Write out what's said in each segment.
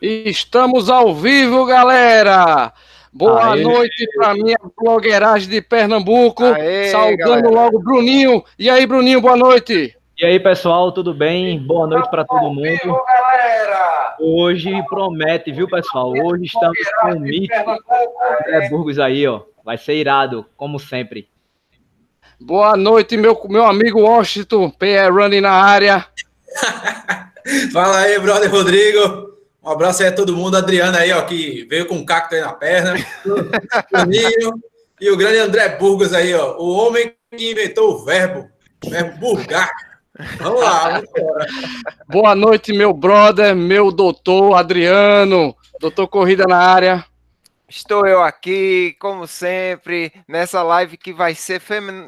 Estamos ao vivo, galera! Boa Aê. noite para minha blogueiragem de Pernambuco. Aê, Saudando galera. logo Bruninho. E aí, Bruninho, boa noite. E aí, pessoal, tudo bem? Boa noite para todo mundo. Vivo. Hoje promete, viu, pessoal? Hoje estamos com o mito André Burgos aí, ó. Vai ser irado, como sempre. Boa noite, meu, meu amigo Washington, PR Running na área. Fala aí, brother Rodrigo. Um abraço aí a todo mundo. Adriana aí, ó, que veio com um cacto aí na perna. o Ninho. E o grande André Burgos aí, ó. O homem que inventou o verbo. O verbo burgar. Vamos lá, vamos embora. Boa noite, meu brother, meu doutor Adriano. Doutor Corrida na área. Estou eu aqui, como sempre, nessa live que vai ser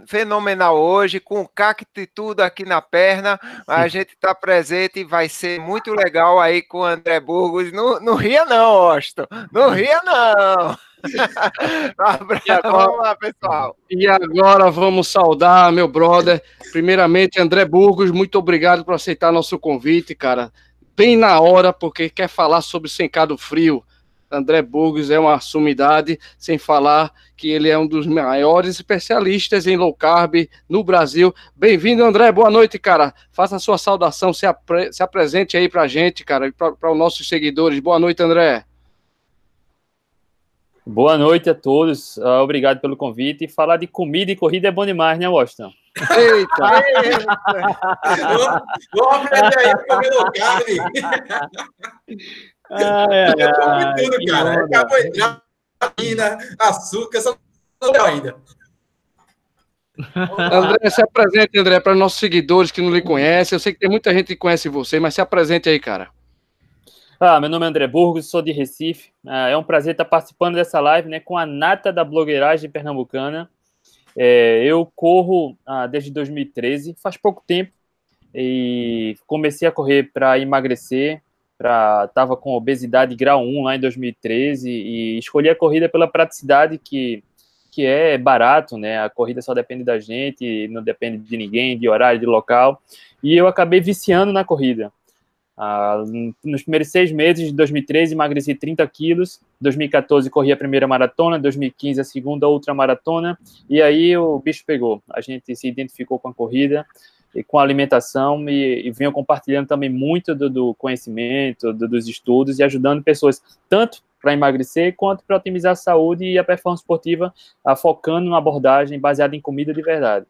fenomenal hoje, com o cacto e tudo aqui na perna. A gente está presente e vai ser muito legal aí com o André Burgos. Não, não ria, não, Austin. Não ria, não. vamos lá, pessoal. E agora vamos saudar meu brother. Primeiramente, André Burgos, muito obrigado por aceitar nosso convite, cara. Bem na hora, porque quer falar sobre Sencado Frio. André Burgos é uma sumidade, sem falar que ele é um dos maiores especialistas em low carb no Brasil. Bem-vindo, André. Boa noite, cara. Faça a sua saudação, se, apre se apresente aí para a gente, cara, para os nossos seguidores. Boa noite, André. Boa noite a todos. Uh, obrigado pelo convite. E falar de comida e corrida é bom demais, né, Washington? Eita! Vamos aprender aí a comer low carb. Ai, ai, ai, tudo, cara. Carboidrato, açúcar, só não ainda. André, se apresente, André, para nossos seguidores que não lhe conhecem. Eu sei que tem muita gente que conhece você, mas se apresente aí, cara. Ah, meu nome é André Burgos, sou de Recife. Ah, é um prazer estar participando dessa live né, com a nata da blogueiragem pernambucana. É, eu corro ah, desde 2013, faz pouco tempo, e comecei a correr para emagrecer, para tava com obesidade grau 1 lá em 2013 e escolhi a corrida pela praticidade que que é barato, né? A corrida só depende da gente, não depende de ninguém, de horário, de local. E eu acabei viciando na corrida. Ah, nos primeiros seis meses de 2013, emagreci 30 quilos. 2014, corri a primeira maratona. 2015, a segunda ultramaratona. E aí o bicho pegou. A gente se identificou com a corrida e com a alimentação e, e venho compartilhando também muito do, do conhecimento, do, dos estudos e ajudando pessoas tanto para emagrecer quanto para otimizar a saúde e a performance esportiva, a, focando numa abordagem baseada em comida de verdade.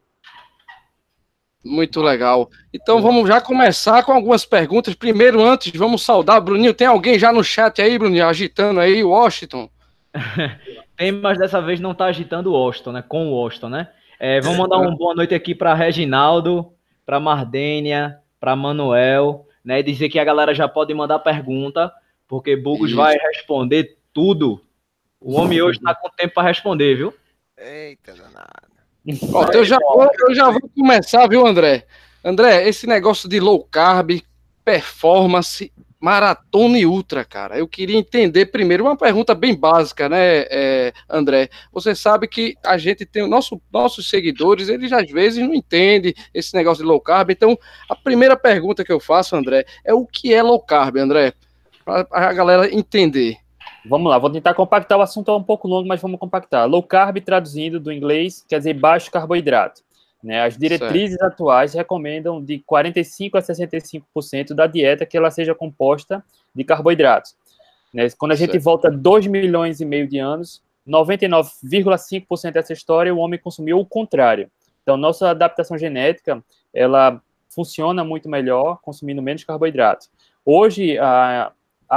Muito legal. Então vamos já começar com algumas perguntas. Primeiro, antes, vamos saudar, Bruninho. Tem alguém já no chat aí, Bruninho, agitando aí, Washington? Tem, mas dessa vez não está agitando o Washington, né? Com o Washington, né? É, vamos mandar uma boa noite aqui para Reginaldo, para Mardênia, para Manuel, né? Dizer que a galera já pode mandar pergunta, porque Bugos vai responder tudo. O homem hoje está com tempo para responder, viu? Eita, danado. Ó, eu, já vou, eu já vou começar, viu, André? André, esse negócio de low carb, performance, maratona e ultra, cara. Eu queria entender primeiro uma pergunta bem básica, né, é, André? Você sabe que a gente tem nosso, nossos seguidores, eles às vezes não entendem esse negócio de low carb. Então, a primeira pergunta que eu faço, André, é o que é low carb, André? Para a galera entender. Vamos lá, vou tentar compactar o assunto é um pouco longo, mas vamos compactar. Low carb, traduzindo do inglês, quer dizer baixo carboidrato. Né? As diretrizes certo. atuais recomendam de 45% a 65% da dieta que ela seja composta de carboidratos. Né? Quando a gente certo. volta 2 milhões e meio de anos, 99,5% dessa história o homem consumiu o contrário. Então, nossa adaptação genética, ela funciona muito melhor consumindo menos carboidratos. Hoje, há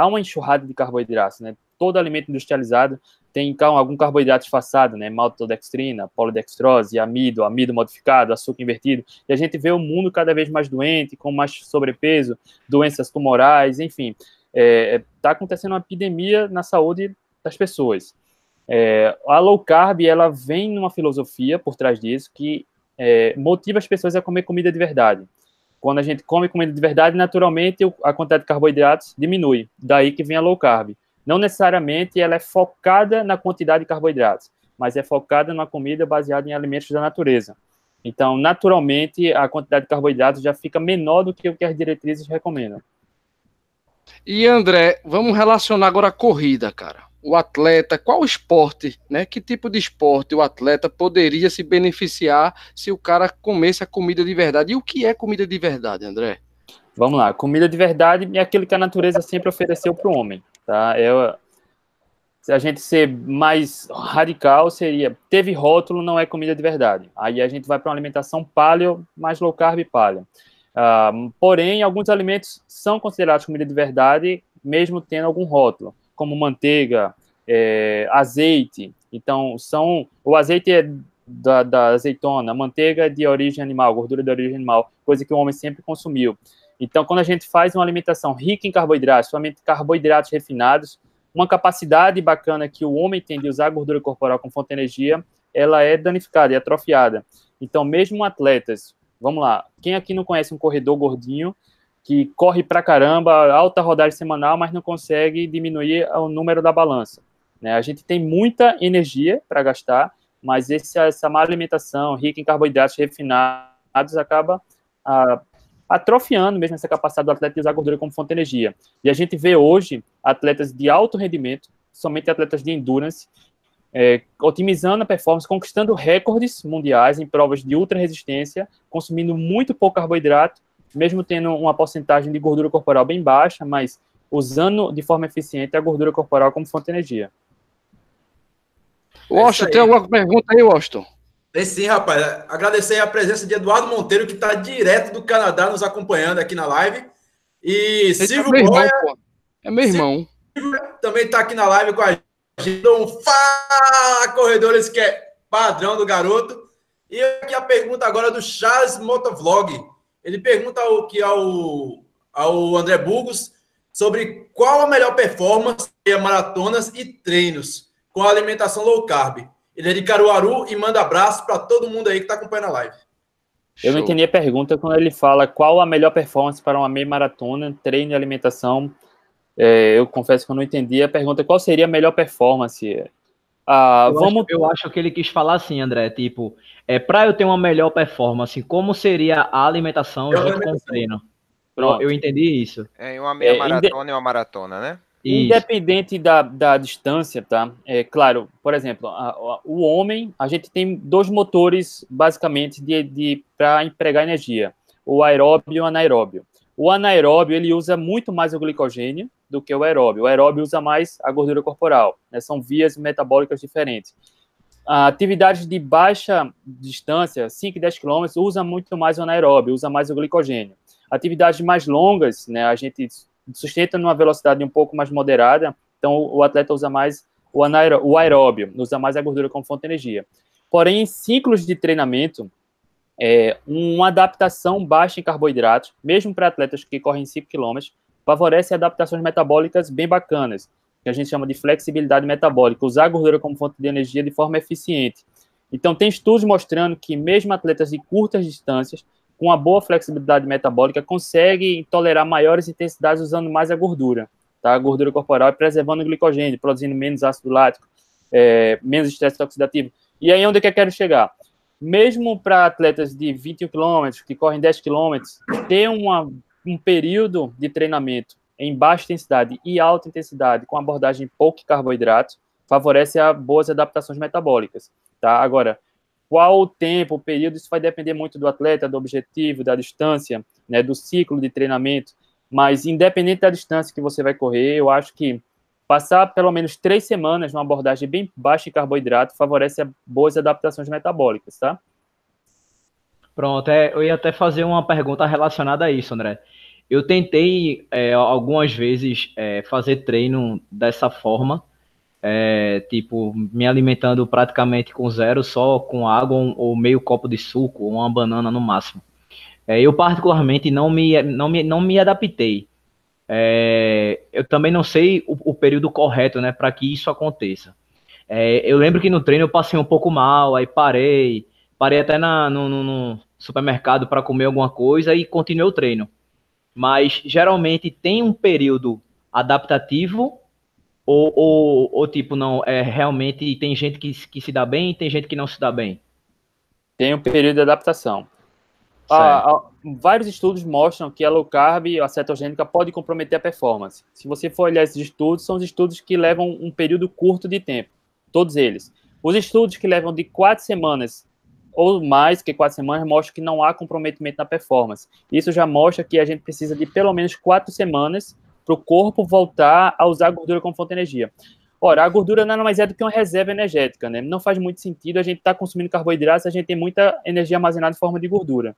uma enxurrada de carboidratos, né? Todo alimento industrializado tem algum carboidrato disfarçado, né? Maltodextrina, polidextrose, amido, amido modificado, açúcar invertido. E a gente vê o mundo cada vez mais doente, com mais sobrepeso, doenças tumorais, enfim. Está é, tá acontecendo uma epidemia na saúde das pessoas. É, a low carb, ela vem numa filosofia por trás disso que é, motiva as pessoas a comer comida de verdade. Quando a gente come comida de verdade, naturalmente a quantidade de carboidratos diminui. Daí que vem a low carb. Não necessariamente ela é focada na quantidade de carboidratos, mas é focada numa comida baseada em alimentos da natureza. Então, naturalmente, a quantidade de carboidratos já fica menor do que o que as diretrizes recomendam. E André, vamos relacionar agora a corrida, cara. O atleta, qual esporte, né? Que tipo de esporte o atleta poderia se beneficiar se o cara comesse a comida de verdade? E o que é comida de verdade, André? Vamos lá, comida de verdade é aquilo que a natureza sempre ofereceu para o homem, tá? É, se a gente ser mais radical, seria teve rótulo, não é comida de verdade. Aí a gente vai para uma alimentação paleo, mais low carb paleo. Uh, porém, alguns alimentos são considerados comida de verdade, mesmo tendo algum rótulo, como manteiga, é, azeite. Então, são o azeite é da, da azeitona, manteiga de origem animal, gordura de origem animal, coisa que o homem sempre consumiu. Então, quando a gente faz uma alimentação rica em carboidratos, somente carboidratos refinados, uma capacidade bacana que o homem tem de usar a gordura corporal como fonte de energia, ela é danificada, é atrofiada. Então, mesmo atletas, vamos lá, quem aqui não conhece um corredor gordinho que corre pra caramba, alta rodagem semanal, mas não consegue diminuir o número da balança? Né? A gente tem muita energia para gastar, mas esse, essa má alimentação rica em carboidratos refinados acaba ah, atrofiando mesmo essa capacidade do atleta de usar gordura como fonte de energia. E a gente vê hoje atletas de alto rendimento, somente atletas de endurance, é, otimizando a performance, conquistando recordes mundiais em provas de ultra resistência, consumindo muito pouco carboidrato, mesmo tendo uma porcentagem de gordura corporal bem baixa, mas usando de forma eficiente a gordura corporal como fonte de energia. Washington, tem alguma pergunta aí, Washington? Tem sim, rapaz. Agradecer a presença de Eduardo Monteiro, que está direto do Canadá nos acompanhando aqui na live. E Esse Silvio é Boia. É meu irmão. Silvio também está aqui na live com a gente. Um fala, corredores, que é padrão do garoto. E aqui a pergunta agora do Charles Motovlog. Ele pergunta ao, que ao, ao André Burgos sobre qual a melhor performance em maratonas e treinos com alimentação low carb. Ele é de Caruaru e manda abraço para todo mundo aí que está acompanhando a live. Eu não entendi a pergunta quando ele fala qual a melhor performance para uma meia maratona, treino e alimentação. É, eu confesso que eu não entendi a pergunta. Qual seria a melhor performance? Ah, eu, vamos... acho, eu acho que ele quis falar assim, André, tipo, é para eu ter uma melhor performance, como seria a alimentação junto com o treino? Pronto. Eu entendi isso. É uma meia é, maratona e uma maratona, né? Independente da, da distância, tá? É claro, por exemplo, a, a, o homem, a gente tem dois motores basicamente de, de para empregar energia: o aeróbio e o anaeróbio. O anaeróbio ele usa muito mais o glicogênio do que o aeróbio. O aeróbio usa mais a gordura corporal. Né? São vias metabólicas diferentes. Atividades de baixa distância, 5 e 10 km, usa muito mais o anaeróbio, usa mais o glicogênio. Atividades mais longas, né, a gente sustenta numa velocidade um pouco mais moderada, então o atleta usa mais o, anaeró o aeróbio, usa mais a gordura como fonte de energia. Porém, em ciclos de treinamento, é, uma adaptação baixa em carboidratos, mesmo para atletas que correm 5 km, favorece adaptações metabólicas bem bacanas, que a gente chama de flexibilidade metabólica, usar a gordura como fonte de energia de forma eficiente. Então, tem estudos mostrando que mesmo atletas de curtas distâncias com uma boa flexibilidade metabólica, consegue tolerar maiores intensidades usando mais a gordura, tá? A gordura corporal e preservando o glicogênio, produzindo menos ácido lático, é, menos estresse oxidativo. E aí, onde é que eu quero chegar? Mesmo para atletas de 21 km, que correm 10 km, ter uma, um período de treinamento em baixa intensidade e alta intensidade, com abordagem pouco carboidrato, favorece a boas adaptações metabólicas, tá? Agora, qual o tempo, o período, isso vai depender muito do atleta, do objetivo, da distância, né, do ciclo de treinamento. Mas, independente da distância que você vai correr, eu acho que passar pelo menos três semanas numa abordagem bem baixa em carboidrato favorece boas adaptações metabólicas, tá? Pronto, é, eu ia até fazer uma pergunta relacionada a isso, André. Eu tentei é, algumas vezes é, fazer treino dessa forma, é, tipo, me alimentando praticamente com zero, só com água ou meio copo de suco, ou uma banana no máximo. É, eu particularmente não me, não me, não me adaptei. É, eu também não sei o, o período correto, né, para que isso aconteça. É, eu lembro que no treino eu passei um pouco mal, aí parei, parei até na, no, no, no supermercado para comer alguma coisa e continuei o treino. Mas geralmente tem um período adaptativo ou, ou, ou, tipo, não, é realmente tem gente que, que se dá bem e tem gente que não se dá bem? Tem um período de adaptação. a, a, vários estudos mostram que a low carb, a cetogênica, pode comprometer a performance. Se você for olhar esses estudos, são os estudos que levam um período curto de tempo, todos eles. Os estudos que levam de quatro semanas ou mais que quatro semanas mostram que não há comprometimento na performance. Isso já mostra que a gente precisa de pelo menos quatro semanas para o corpo voltar a usar a gordura como fonte de energia. Ora, a gordura nada mais é do que uma reserva energética, né? Não faz muito sentido a gente estar tá consumindo carboidratos, a gente tem muita energia armazenada em forma de gordura.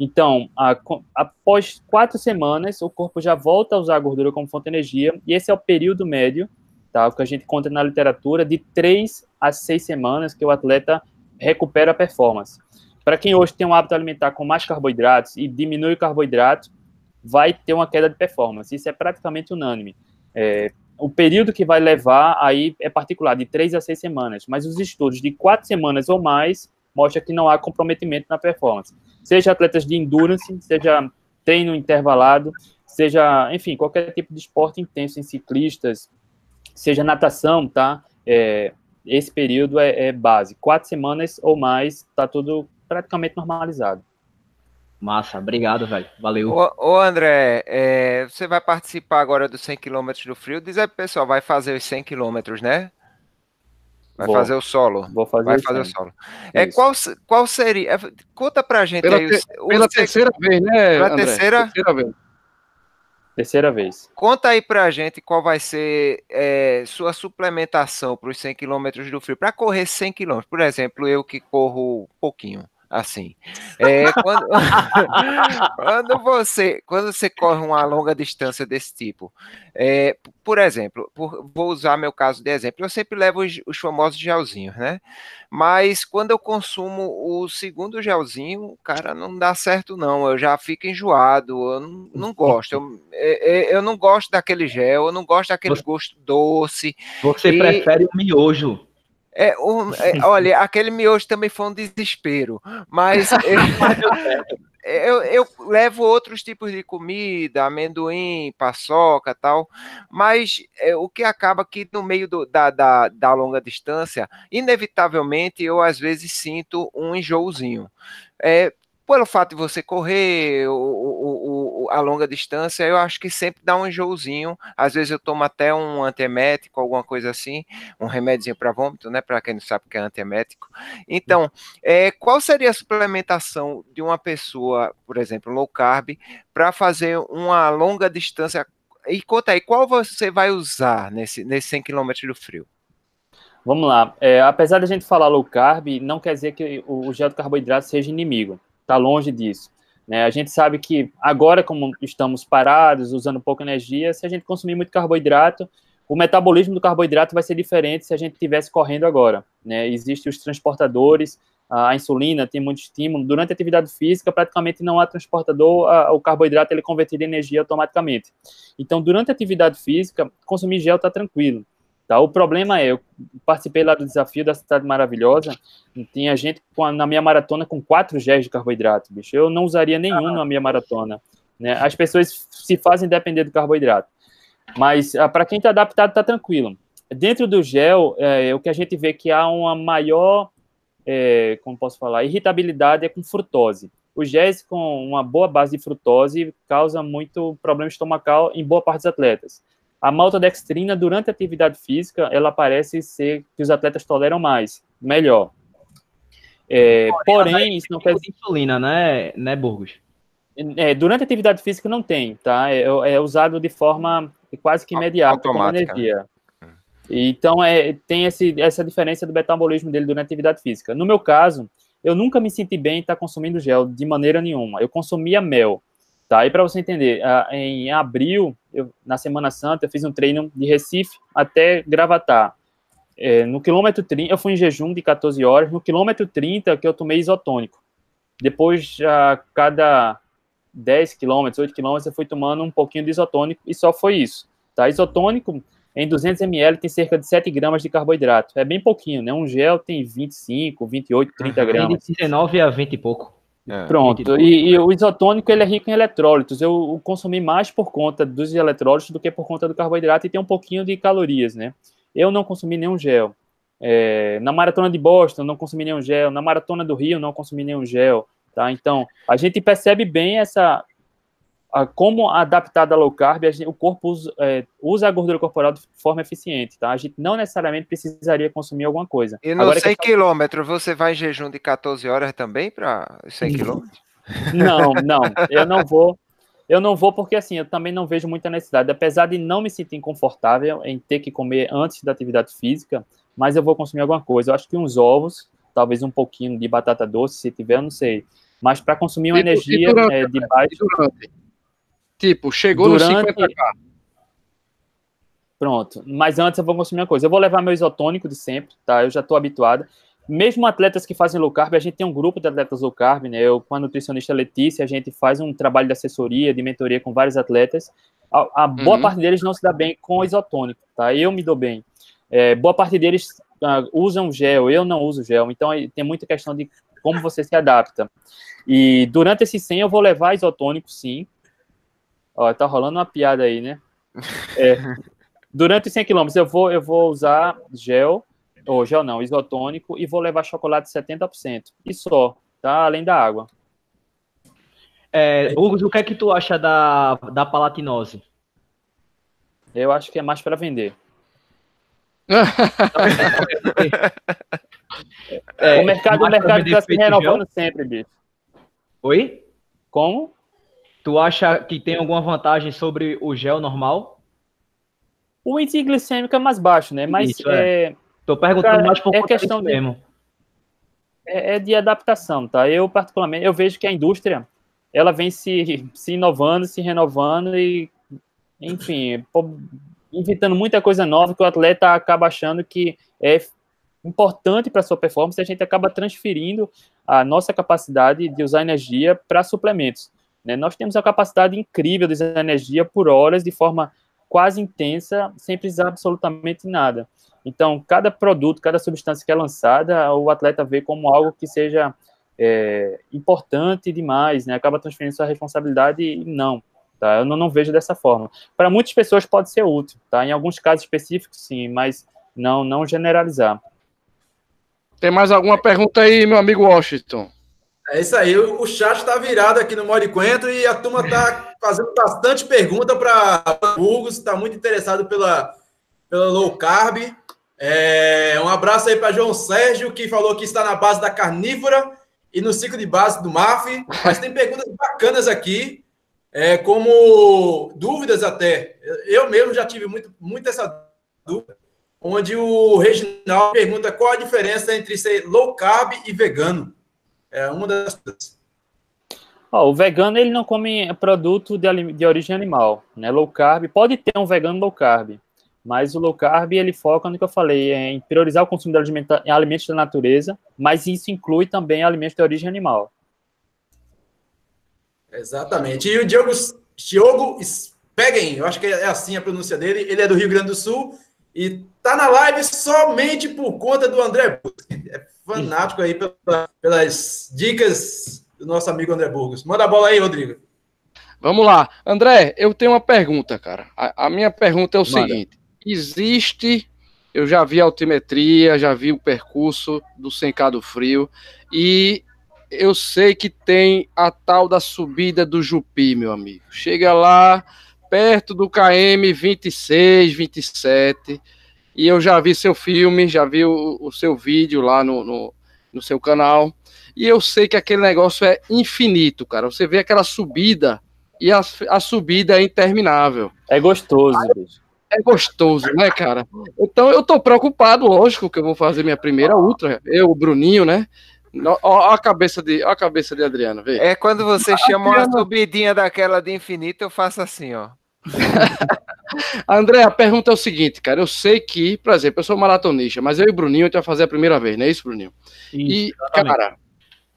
Então, a, após quatro semanas, o corpo já volta a usar a gordura como fonte de energia, e esse é o período médio, tá? O que a gente conta na literatura, de três a seis semanas que o atleta recupera a performance. Para quem hoje tem um hábito alimentar com mais carboidratos e diminui o carboidrato, vai ter uma queda de performance. Isso é praticamente unânime. É, o período que vai levar aí é particular, de três a seis semanas, mas os estudos de quatro semanas ou mais mostram que não há comprometimento na performance. Seja atletas de endurance, seja treino intervalado, seja, enfim, qualquer tipo de esporte intenso em ciclistas, seja natação, tá? É, esse período é, é base. Quatro semanas ou mais, tá tudo praticamente normalizado. Massa, obrigado, velho. Valeu. Ô, ô André, é, você vai participar agora dos 100 km do frio. Diz aí pro pessoal, vai fazer os 100 km, né? Vai Vou. fazer o solo. Vou fazer Vai fazer o solo. É, qual, qual seria. É, conta pra gente pela aí. Te, o, pela terceira vez, né? Pela André? terceira? Terceira vez. Terceira vez. Conta aí pra gente qual vai ser é, sua suplementação para os 100 km do frio. Para correr 100 km, por exemplo, eu que corro pouquinho assim. É, quando, quando, você, quando você corre uma longa distância desse tipo, é, por exemplo, por, vou usar meu caso de exemplo, eu sempre levo os, os, famosos gelzinhos, né? Mas quando eu consumo o segundo gelzinho, cara, não dá certo não, eu já fico enjoado, eu não, não gosto, eu, é, é, eu, não gosto daquele gel, eu não gosto daquele você, gosto doce. Você e... prefere o miojo? É, um, é, olha, aquele miojo também foi um desespero, mas eu, eu, levo outros tipos de comida, amendoim, paçoca tal, mas é, o que acaba que no meio do, da, da, da longa distância, inevitavelmente eu às vezes sinto um enjoozinho. É, pelo fato de você correr o, o, a longa distância, eu acho que sempre dá um enjoozinho. Às vezes eu tomo até um antiemético, alguma coisa assim, um remédio para vômito, né? Para quem não sabe o que é antiemético. Então, é, qual seria a suplementação de uma pessoa, por exemplo, low carb, para fazer uma longa distância? E conta aí, qual você vai usar nesse, nesse 100 km do frio? Vamos lá. É, apesar da gente falar low carb, não quer dizer que o gel de carboidrato seja inimigo está longe disso. Né? A gente sabe que agora, como estamos parados, usando pouca energia, se a gente consumir muito carboidrato, o metabolismo do carboidrato vai ser diferente se a gente estivesse correndo agora. Né? Existem os transportadores, a insulina tem muito estímulo. Durante a atividade física, praticamente não há transportador, a, o carboidrato ele é convertido em energia automaticamente. Então, durante a atividade física, consumir gel está tranquilo. Tá? O problema é, eu participei lá do desafio da Cidade Maravilhosa, tinha gente com, na minha maratona com quatro géis de carboidrato, bicho. Eu não usaria nenhum ah. na minha maratona. Né? As pessoas se fazem depender do carboidrato. Mas ah, para quem está adaptado, está tranquilo. Dentro do gel, é, o que a gente vê que há uma maior, é, como posso falar, irritabilidade é com frutose. Os géis com uma boa base de frutose causa muito problema estomacal em boa parte dos atletas. A maltodextrina, durante a atividade física, ela parece ser que os atletas toleram mais, melhor. É, porém, isso não quer dizer... Insulina, né, né Burgos? É, durante a atividade física não tem, tá? É, é usado de forma quase que imediata, como energia. Então, é, tem esse, essa diferença do metabolismo dele durante a atividade física. No meu caso, eu nunca me senti bem em estar consumindo gel, de maneira nenhuma. Eu consumia mel. Tá? E para você entender, em abril, eu, na Semana Santa, eu fiz um treino de Recife até Gravatar. É, no quilômetro 30, eu fui em jejum de 14 horas. No quilômetro 30, que eu tomei isotônico. Depois, a cada 10 quilômetros, 8 quilômetros, eu fui tomando um pouquinho de isotônico e só foi isso. Tá? Isotônico, em 200 ml, tem cerca de 7 gramas de carboidrato. É bem pouquinho, né? Um gel tem 25, 28, 30 gramas. De 19 a 20 e pouco. É. Pronto. E, e, o isotônico ele é rico em eletrólitos. Eu consumi mais por conta dos eletrólitos do que por conta do carboidrato e tem um pouquinho de calorias, né? Eu não consumi nenhum gel. É, na maratona de Boston, não consumi nenhum gel. Na maratona do Rio, não consumi nenhum gel. Tá? Então, a gente percebe bem essa como adaptada a low carb, a gente, o corpo usa, é, usa, a gordura corporal de forma eficiente, tá? A gente não necessariamente precisaria consumir alguma coisa. E nos Agora, 100 quilômetros, você vai em jejum de 14 horas também para 100 quilômetros? Não, não, eu não vou. Eu não vou porque, assim, eu também não vejo muita necessidade. Apesar de não me sentir confortável em ter que comer antes da atividade física, mas eu vou consumir alguma coisa. Eu acho que uns ovos, talvez um pouquinho de batata doce, se tiver, eu não sei. Mas para consumir uma e, energia e durante, é, de baixo. Durante. Tipo, chegou durante... no 50k. Pronto. Mas antes eu vou consumir uma coisa. Eu vou levar meu isotônico de sempre, tá? Eu já estou habituado. Mesmo atletas que fazem low carb, a gente tem um grupo de atletas low carb, né? Eu, com a nutricionista Letícia, a gente faz um trabalho de assessoria, de mentoria com vários atletas. A, a boa uhum. parte deles não se dá bem com isotônico, tá? Eu me dou bem. É, boa parte deles uh, usam gel, eu não uso gel. Então, tem muita questão de como você se adapta. E durante esse 100 eu vou levar isotônico, sim. Ó, tá rolando uma piada aí, né? É, durante os 100 km eu vou, eu vou usar gel, ou gel não, isotônico, e vou levar chocolate 70%. E só, tá? Além da água. É, Hugo, o que é que tu acha da, da palatinose? Eu acho que é mais para vender. é, o mercado, o mercado está se renovando sempre, bicho. Oi? Como? Tu acha que tem alguma vantagem sobre o gel normal? O índice glicêmico é mais baixo, né? Mas Isso, é. é... Tô perguntando cara, mais por é questão de... mesmo. É, é, de adaptação, tá? Eu, particularmente, eu vejo que a indústria, ela vem se, se inovando, se renovando e, enfim, inventando muita coisa nova que o atleta acaba achando que é importante para sua performance e a gente acaba transferindo a nossa capacidade de usar energia para suplementos. Né? Nós temos a capacidade incrível de usar energia por horas de forma quase intensa, sem precisar absolutamente nada. Então, cada produto, cada substância que é lançada, o atleta vê como algo que seja é, importante demais, né? acaba transferindo sua responsabilidade e não. Tá? Eu não, não vejo dessa forma. Para muitas pessoas pode ser útil, tá? Em alguns casos específicos, sim, mas não, não generalizar. Tem mais alguma pergunta aí, meu amigo Washington? É isso aí, o chat está virado aqui no Mode Coentro e a turma está fazendo bastante pergunta para Hugo, está muito interessado pela, pela low carb. É, um abraço aí para João Sérgio, que falou que está na base da carnívora e no ciclo de base do MAF. Mas tem perguntas bacanas aqui é, como dúvidas até. Eu mesmo já tive muito, muito essa dúvida, onde o Reginaldo pergunta qual a diferença entre ser low carb e vegano. É uma das coisas. Oh, o vegano ele não come produto de, de origem animal, né? Low carb pode ter um vegano low carb, mas o low carb ele foca no que eu falei, em priorizar o consumo de alimenta, alimentos da natureza, mas isso inclui também alimentos de origem animal. Exatamente. E o Diogo, Diogo Spegen, eu acho que é assim a pronúncia dele, ele é do Rio Grande do Sul e tá na live somente por conta do André É fanático aí pela, pelas dicas do nosso amigo André Burgos. Manda a bola aí, Rodrigo. Vamos lá. André, eu tenho uma pergunta, cara. A, a minha pergunta é o Manda. seguinte: existe. Eu já vi a altimetria, já vi o percurso do Sencado Frio e eu sei que tem a tal da subida do Jupi, meu amigo. Chega lá, perto do KM 26, 27, e eu já vi seu filme, já vi o, o seu vídeo lá no, no, no, seu canal, e eu sei que aquele negócio é infinito, cara. Você vê aquela subida, e a, a subida é interminável. É gostoso, bicho. É gostoso, né, cara? Então eu tô preocupado, lógico, que eu vou fazer minha primeira ultra. Eu, o Bruninho, né? Ó a cabeça de, ó a cabeça de Adriano, vê. É quando você chama Adriano... uma subidinha daquela de infinito, eu faço assim, ó. André, a pergunta é o seguinte, cara. Eu sei que, por exemplo, eu sou maratonista, mas eu e o Bruninho a gente vai fazer a primeira vez, não é isso, Bruninho? Isso, e, exatamente. cara,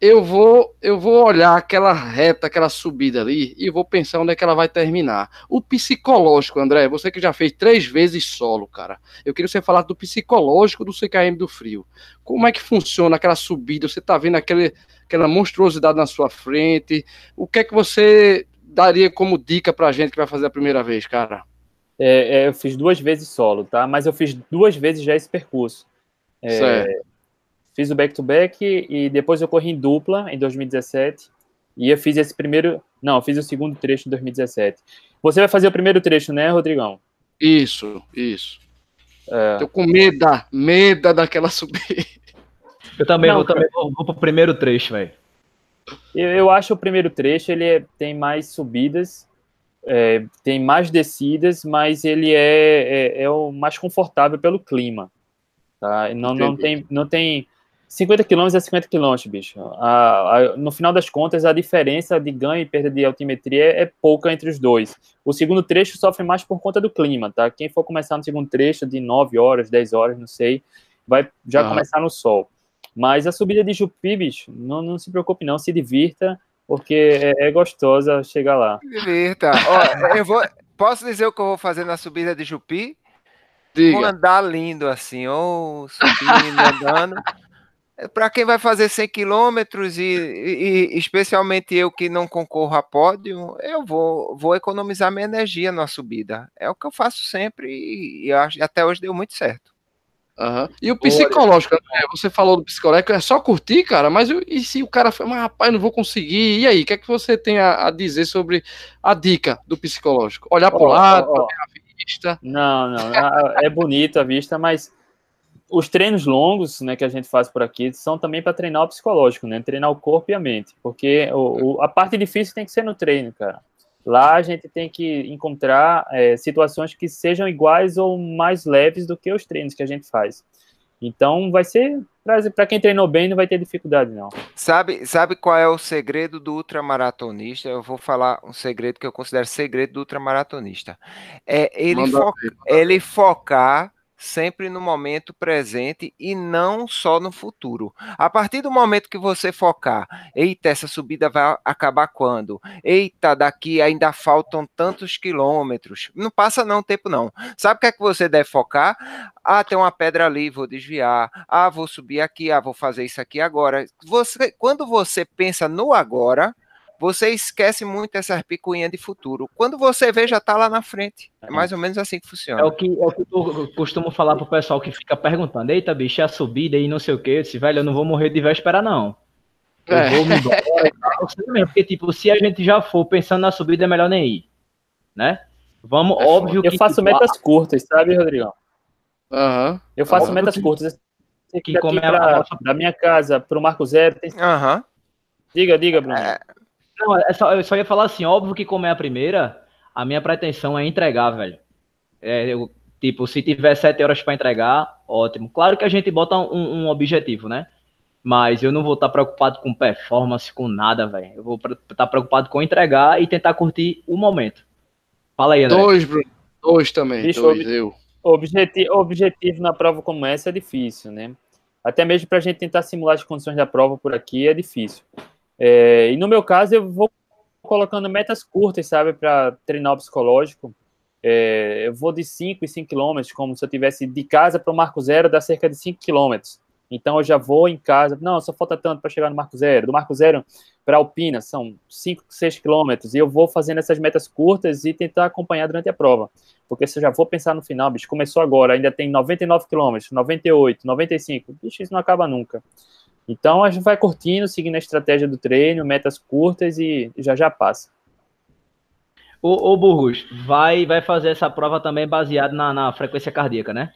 eu vou, eu vou olhar aquela reta, aquela subida ali e vou pensar onde é que ela vai terminar. O psicológico, André, você que já fez três vezes solo, cara. Eu queria que você falasse do psicológico do CKM do frio. Como é que funciona aquela subida? Você tá vendo aquele, aquela monstruosidade na sua frente? O que é que você daria como dica pra gente que vai fazer a primeira vez, cara? É, é, eu fiz duas vezes solo, tá? Mas eu fiz duas vezes já esse percurso. É, certo Fiz o back-to-back -back e depois eu corri em dupla em 2017. E eu fiz esse primeiro. Não, eu fiz o segundo trecho em 2017. Você vai fazer o primeiro trecho, né, Rodrigão? Isso, isso. É. Tô com medo, medo daquela subida. Eu também, Não, vou, também vou, vou pro primeiro trecho, velho. Eu, eu, acho o primeiro trecho ele é, tem mais subidas, é, tem mais descidas, mas ele é, é, é, o mais confortável pelo clima. Tá? Não, não, tem, não tem 50 km é 50 km, bicho. A, a, no final das contas, a diferença de ganho e perda de altimetria é, é, pouca entre os dois. O segundo trecho sofre mais por conta do clima, tá? Quem for começar no segundo trecho de 9 horas, 10 horas, não sei, vai já começar no sol. Mas a subida de Jupi, bicho, não, não se preocupe não, se divirta, porque é, é gostosa chegar lá. Se divirta. Ó, eu vou, posso dizer o que eu vou fazer na subida de Jupi? Diga. Vou andar lindo assim, ou subindo, andando. É, para quem vai fazer 100 quilômetros e, e, especialmente eu que não concorro a pódio, eu vou, vou economizar minha energia na subida. É o que eu facho sempre e, e até hoje deu muito certo. Uhum. E o psicológico, né? você falou do psicológico, é só curtir, cara, mas e se o cara foi, mas rapaz, não vou conseguir, e aí, o que é que você tem a, a dizer sobre a dica do psicológico? Olhar para o lado, a vista? Não, não, é bonito a vista, mas os treinos longos, né, que a gente faz por aqui, são também para treinar o psicológico, né, treinar o corpo e a mente, porque o, o, a parte difícil tem que ser no treino, cara. Lá a gente tem que encontrar é, situações que sejam iguais ou mais leves do que os treinos que a gente faz. Então vai ser para quem treinou bem não vai ter dificuldade não. Sabe, sabe qual é o segredo do ultramaratonista? Eu vou falar um segredo que eu considero segredo do ultramaratonista. É ele, fo ele focar sempre no momento presente e não só no futuro. A partir do momento que você focar, eita, essa subida vai acabar quando? Eita, daqui ainda faltam tantos quilômetros. Não passa não tempo não. Sabe o que é que você deve focar? Ah, tem uma pedra ali, vou desviar. Ah, vou subir aqui, ah, vou fazer isso aqui agora. Você, quando você pensa no agora, você esquece muito essas picuinhas de futuro. Quando você vê, já está lá na frente. É mais ou menos assim que funciona. É o que, é o que eu costumo falar pro pessoal que fica perguntando: Eita, bicho, é a subida e não sei o quê. Eu disse, velho, eu não vou morrer de véspera, não. Eu é. vou me embora Porque, tipo, se a gente já for pensando na subida, é melhor nem ir. Né? Vamos, é óbvio eu que. Eu faço tipo, metas curtas, sabe, Rodrigo? Uhum. Eu faço óbvio metas que, curtas. Que como é pra, nossa... da minha casa pro Marco Zero. Tem... Uhum. Diga, diga, Bruno. É, não, é só, eu só ia falar assim, óbvio que como é a primeira, a minha pretensão é entregar, velho. É, eu, tipo, se tiver sete horas para entregar, ótimo. Claro que a gente bota um, um, objetivo, né? Mas eu não vou estar tá preocupado com performance, com nada, velho. Eu vou estar tá preocupado com entregar e tentar curtir o momento. Fala aí, André. Dois, Bruno. Dois também. Bicho, dois, ob eu. Objetivo, objetivo na prova como essa é difícil, né? Até mesmo para a gente tentar simular as condições da prova por aqui é difícil. É, e no meu caso, eu vou colocando metas curtas, sabe, para treinar o psicológico. É, eu vou de 5 e 5 quilômetros, como se eu tivesse de casa para o Marco Zero, dá cerca de 5 quilômetros. Então eu já vou em casa, não, só falta tanto para chegar no Marco Zero. Do Marco Zero para Alpina são 5, 6 quilômetros. E eu vou fazendo essas metas curtas e tentar acompanhar durante a prova. Porque se eu já vou pensar no final, bicho, começou agora, ainda tem 99 quilômetros, 98, 95, bicho, isso não acaba nunca. Então a gente vai curtindo, seguindo a estratégia do treino, metas curtas e já já passa. O, o Burgos, vai, vai fazer essa prova também baseado na, na frequência cardíaca, né?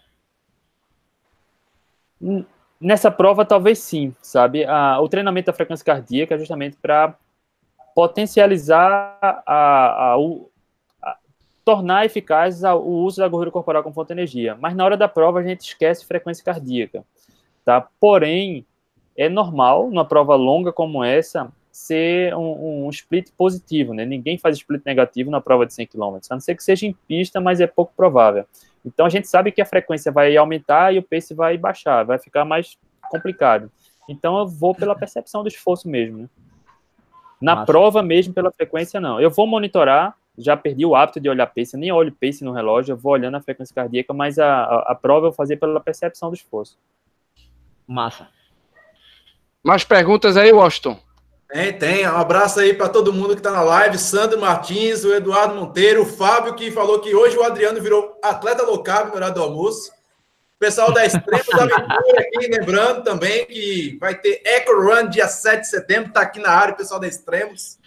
Nessa prova, talvez sim, sabe? A, o treinamento da frequência cardíaca é justamente para potencializar a, a, a, tornar eficaz o uso da gordura corporal como fonte de energia. Mas na hora da prova a gente esquece frequência cardíaca, tá? Porém, é normal, numa prova longa como essa, ser um, um, split positivo, né? Ninguém faz split negativo na prova de 100 km, a não ser que seja em pista, mas é pouco provável. Então a gente sabe que a frequência vai aumentar e o pace vai baixar, vai ficar mais complicado. Então eu vou pela percepção do esforço mesmo, né? Na prova mesmo, pela frequência, não. Eu vou monitorar, já perdi o hábito de olhar pace, nem olho pace no relógio, eu vou olhando a frequência cardíaca, mas a, a, a prova eu vou fazer pela percepção do esforço. Massa. Mais perguntas aí, Washington? Tem, tem. Um abraço aí para todo mundo que está na live. Sandro Martins, o Eduardo Monteiro, o Fábio, que falou que hoje o Adriano virou atleta local no horário do almoço. Pessoal da Extremos Aventura aqui, lembrando também que vai ter Eco Run dia 7 de setembro, tá aqui na área, o pessoal da Extremos.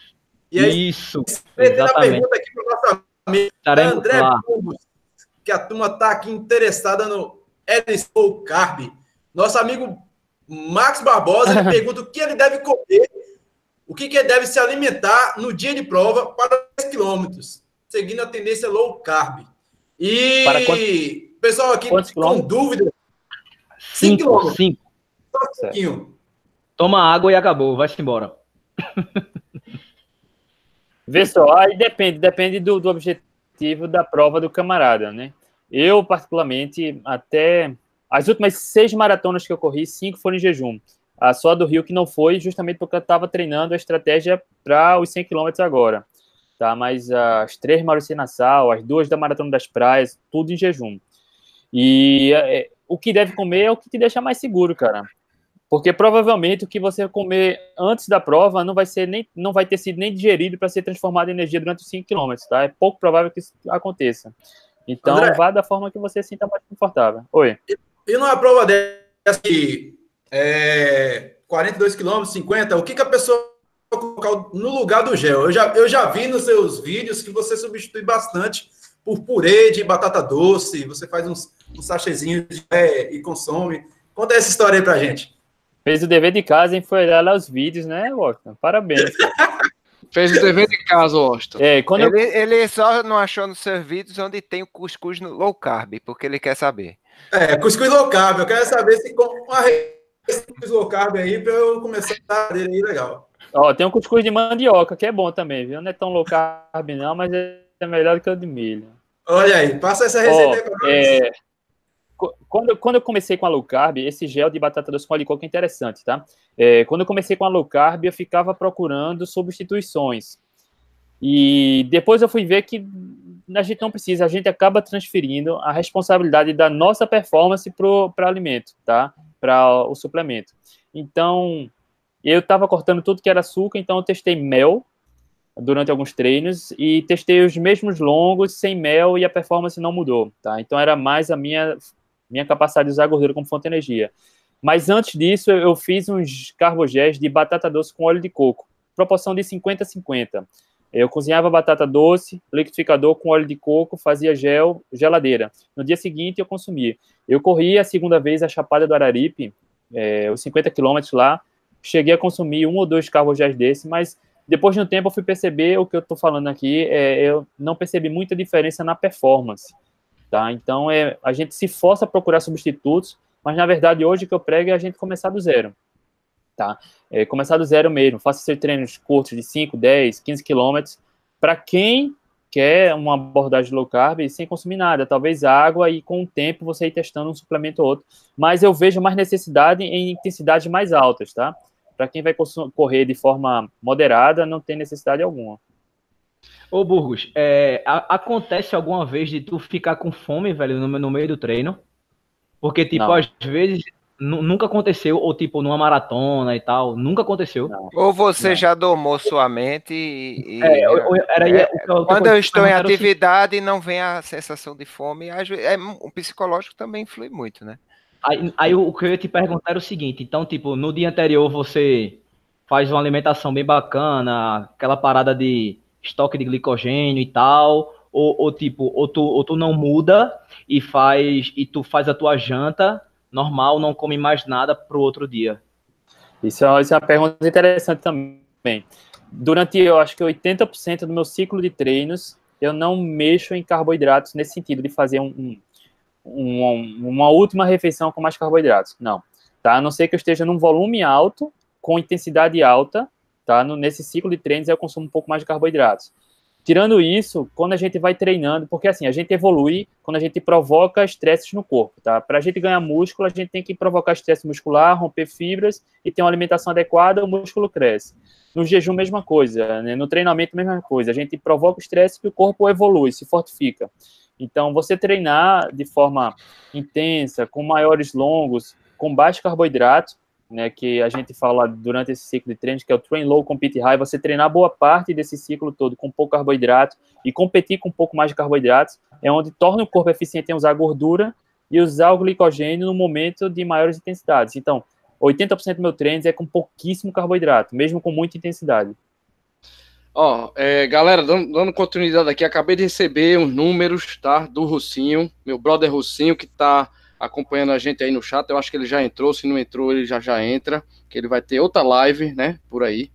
E aí, Isso, exatamente. a pergunta aqui para o nosso amigo André Burgos, que a turma tá aqui interessada no Edison Carb. Nosso amigo Max Barbosa pergunta o que ele deve comer, o que, que ele deve se alimentar no dia de prova para 10 quilômetros, seguindo a tendência low carb. E quantos, pessoal aqui com dúvida, 5 quilômetros. 5. Toma água e acabou, vai-se embora. Vê só, aí depende, depende do, do objetivo da prova do camarada, né? Eu, particularmente, até as últimas seis maratonas que eu corri, cinco foram em jejum. A só do Rio que não foi, justamente porque eu estava treinando a estratégia para os 100 km agora. Tá? Mas as três Maruci Nassau, as duas da Maratona das Praias, tudo em jejum. E é, o que deve comer é o que te deixa mais seguro, cara. Porque provavelmente o que você comer antes da prova não vai ser nem não vai ter sido nem digerido para ser transformado em energia durante os 5 km, tá? É pouco provável que isso aconteça. Então, André, vá da forma que você se sinta mais confortável. Oi. E numa prova dessa que é 42 quilômetros, 50, o que, que a pessoa colocar no lugar do gel? Eu já, eu já vi nos seus vídeos que você substitui bastante por purê de batata doce, você faz uns, uns sachezinhos é, e consome. Conta essa história aí pra gente. Fez o dever de casa e foi olhar lá os vídeos, né, Washington? Parabéns. Fez o dever de casa, Washington. É, quando ele, eu... ele só não achou nos seus vídeos onde tem o cuscuz no low carb, porque ele quer saber. É, cuscuz low carb. Eu quero saber se com uma cuscuz low carb aí para eu começar a dele aí legal. Ó, tem um cuscuz de mandioca, que é bom também, viu? Não é tão low carb não, mas é melhor do que o de milho. Olha aí, passa essa receita aí pra é... Quando, quando eu comecei com a low carb, esse gel de batata doce com óleo de coco é interessante, tá? É, quando eu comecei com a low carb, eu ficava procurando substituições. E depois eu fui ver que a gente não precisa, a gente acaba transferindo a responsabilidade da nossa performance para alimento, tá? Para o suplemento. Então, eu estava cortando tudo que era açúcar, então eu testei mel durante alguns treinos e testei os mesmos longos sem mel e a performance não mudou, tá? Então era mais a minha minha capacidade de usar gordura como fonte de energia. Mas antes disso, eu fiz uns carbogés de batata doce com óleo de coco, proporção de 50 a 50. Eu cozinhava batata doce, liquidificador com óleo de coco, fazia gel, geladeira. No dia seguinte eu consumia. Eu corri a segunda vez a Chapada do Araripe, é, os 50 quilômetros lá, cheguei a consumir um ou dois carbogés desse, mas depois de um tempo eu fui perceber o que eu estou falando aqui, é, eu não percebi muita diferença na performance, tá? Então é, a gente se força a procurar substitutos, mas na verdade hoje o que eu prego é a gente começar do zero tá? É, começar do zero mesmo, faça seus treinos curtos de 5, 10, 15 quilômetros, para quem quer uma abordagem low carb sem consumir nada, talvez água e com o tempo você ir testando um suplemento ou outro. Mas eu vejo mais necessidade em intensidades mais altas, tá? Para quem vai correr de forma moderada, não tem necessidade alguma. Ô Burgos, é, a, acontece alguma vez de tu ficar com fome, velho, no, no meio do treino? Porque, tipo, não. às vezes nunca aconteceu, ou tipo, numa maratona e tal, nunca aconteceu. Não. Ou você não. já domou sua mente e. É, era, é, eu, quando eu estou em atividade e não vem a sensação de fome, é, o psicológico também influi muito, né? Aí, aí o que eu ia te perguntar era o seguinte: então, tipo, no dia anterior você faz uma alimentação bem bacana, aquela parada de estoque de glicogênio e tal, ou, ou tipo, ou tu, ou tu não muda e faz e tu faz a tua janta normal, não come mais nada para o outro dia? Isso é, isso é uma pergunta interessante também. Durante, eu acho que 80% do meu ciclo de treinos, eu não mexo em carboidratos nesse sentido de fazer um, um, uma última refeição com mais carboidratos. Não. Tá? A não ser que eu esteja num volume alto, com intensidade alta, tá? No, nesse ciclo de treinos eu consumo um pouco mais de carboidratos. Tirando isso, quando a gente vai treinando, porque assim, a gente evolui quando a gente provoca estresses no corpo, tá? Para a gente ganhar músculo, a gente tem que provocar estresse muscular, romper fibras e ter uma alimentação adequada, o músculo cresce. No jejum, mesma coisa, né? no treinamento, mesma coisa. A gente provoca estresse e o corpo evolui, se fortifica. Então, você treinar de forma intensa, com maiores longos, com baixo carboidrato, né, que a gente fala durante esse ciclo de treino, que é o train low, compete high, você treinar boa parte desse ciclo todo com pouco carboidrato e competir com um pouco mais de carboidratos, é onde torna o corpo eficiente em usar gordura e usar o glicogênio no momento de maiores intensidades. Então, 80% do meu treino é com pouquíssimo carboidrato, mesmo com muita intensidade. Ó, é, galera, dando, dando, continuidade aqui, acabei de receber uns números, tá? Do Russinho, meu brother Russinho, que tá acompanhando a gente aí no chat. Eu acho que ele já entrou, se não entrou, ele já já entra, que ele vai ter outra live, né? Por aí.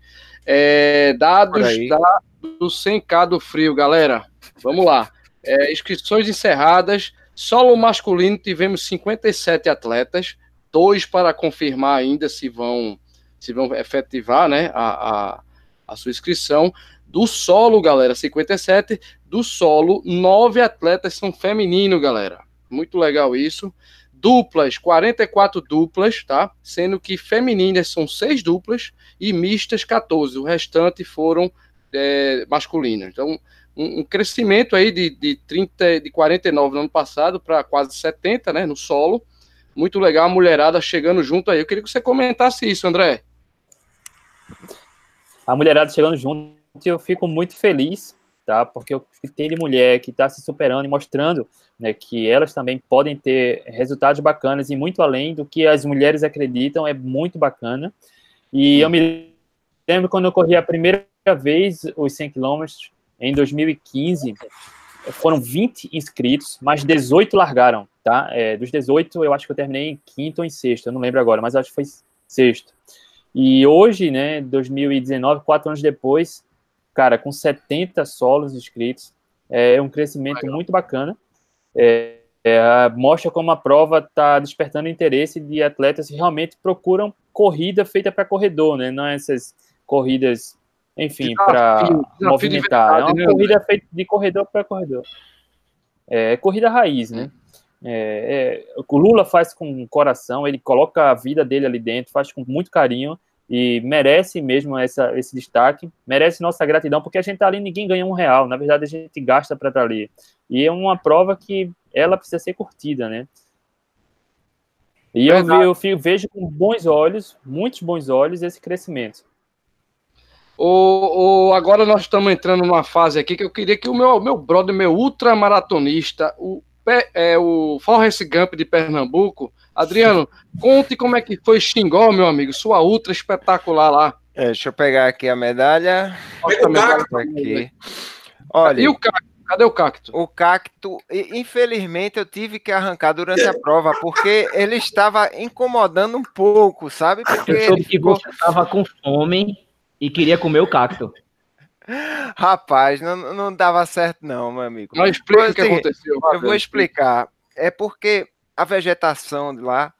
É, dados por aí. Da, do 100k do frio, galera. Vamos lá. É, inscrições encerradas. Solo masculino tivemos 57 atletas, dois para confirmar ainda se vão se vão efetivar, né? A, a a sua inscrição. Do solo, galera, 57. Do solo, nove atletas são femininos, galera. Muito legal isso. Duplas, 44 duplas, tá? Sendo que femininas são seis duplas e mistas 14. O restante foram é, masculinas. Então, um, um, crescimento aí de, de 30, de 49 no ano passado para quase 70, né? No solo. Muito legal, a mulherada chegando junto aí. Eu queria que você comentasse isso, André a mulherada chegando junto, eu fico muito feliz, tá? Porque eu tem de mulher que está se superando e mostrando né, que elas também podem ter resultados bacanas e muito além do que as mulheres acreditam, é muito bacana. E eu me lembro quando eu corri a primeira vez os 100 quilômetros, em 2015, foram 20 inscritos, mas 18 largaram, tá? É, dos 18, eu acho que eu terminei em quinto ou em sexto, eu não lembro agora, mas acho que foi sexto. E hoje, né, 2019, quatro anos depois, cara, com 70 solos inscritos, é um crescimento Legal. muito bacana. É, é, mostra como a prova está despertando interesse de atletas que realmente procuram corrida feita para corredor, né? Não essas corridas, enfim, para movimentar. É uma né? corrida feita de corredor para corredor. É corrida raiz, né? É, é, o Lula faz com coração, ele coloca a vida dele ali dentro, faz com muito carinho e merece mesmo essa, esse destaque, merece nossa gratidão, porque a gente tá ali ninguém ganha um real, na verdade a gente gasta para estar tá ali. E é uma prova que ela precisa ser curtida, né? E eu, eu, eu vejo com bons olhos, muitos bons olhos, esse crescimento. O, o, agora nós estamos entrando numa fase aqui que eu queria que o meu, meu brother, meu ultramaratonista, o, é, o Forrest Gump de Pernambuco, Adriano, conte como é que foi Xingó, meu amigo, sua ultra espetacular lá. É, deixa eu pegar aqui a medalha. A medalha aqui. Olha, e o cacto? Cadê o cacto? O cacto, infelizmente, eu tive que arrancar durante a prova, porque ele estava incomodando um pouco, sabe? Porque eu soube que ficou... você estava com fome e queria comer o cacto. Rapaz, não, não dava certo, não, meu amigo. Mas explica o que aconteceu. Eu vou explicar. É porque a vegetação de lá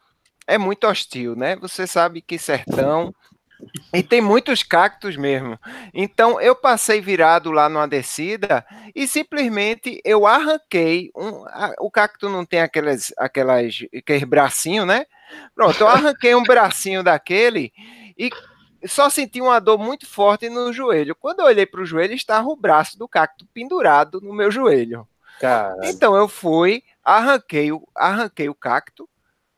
é muito hostil, né? Você sabe que sertão e tem muitos cactos mesmo. Então eu passei virado lá numa descida e simplesmente eu arranquei um, a, o cacto não tem aquelas aquelas aqueles bracinhos, né? Pronto, eu arranquei um bracinho daquele e só senti uma dor muito forte no joelho. Quando eu olhei para o joelho, estava o braço do cacto pendurado no meu joelho. Caramba. Então eu fui, arranquei o, arranquei o cacto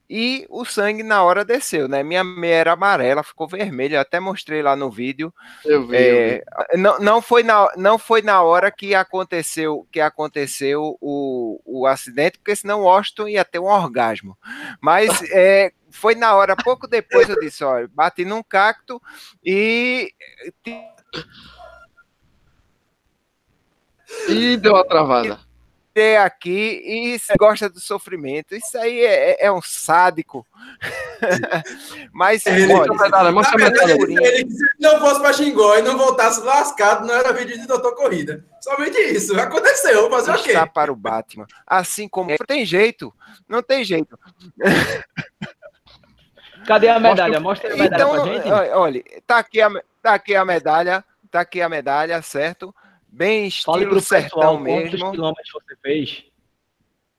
e o sangue na hora desceu, né? Minha meia era amarela, ficou vermelha, até mostrei lá no vídeo. Eu vi, é, eu vi. Não, não, foi na, não foi na hora que aconteceu que aconteceu o, o acidente, porque senão o Washington ia ter um orgasmo. Mas é, foi na hora, pouco depois eu disse, olha, bati num cacto e... E deu uma travada ter aqui e gosta do sofrimento. Isso aí é, é, é um sádico. Mas, ele, mostra ele, se não fosse para Xingó e não voltasse lascado, não era vídeo de doutor corrida. Somente isso. Aconteceu. Fazer o quê? para o Batman. Assim como tem jeito, não tem jeito. Cadê a medalha? Mostra, Mostra a medalha então, pra gente. Olha, tá aqui a, tá aqui a medalha, tá aqui a medalha, certo? Bem estilo sertão pessoal, mesmo. Quantos quilômetros você fez?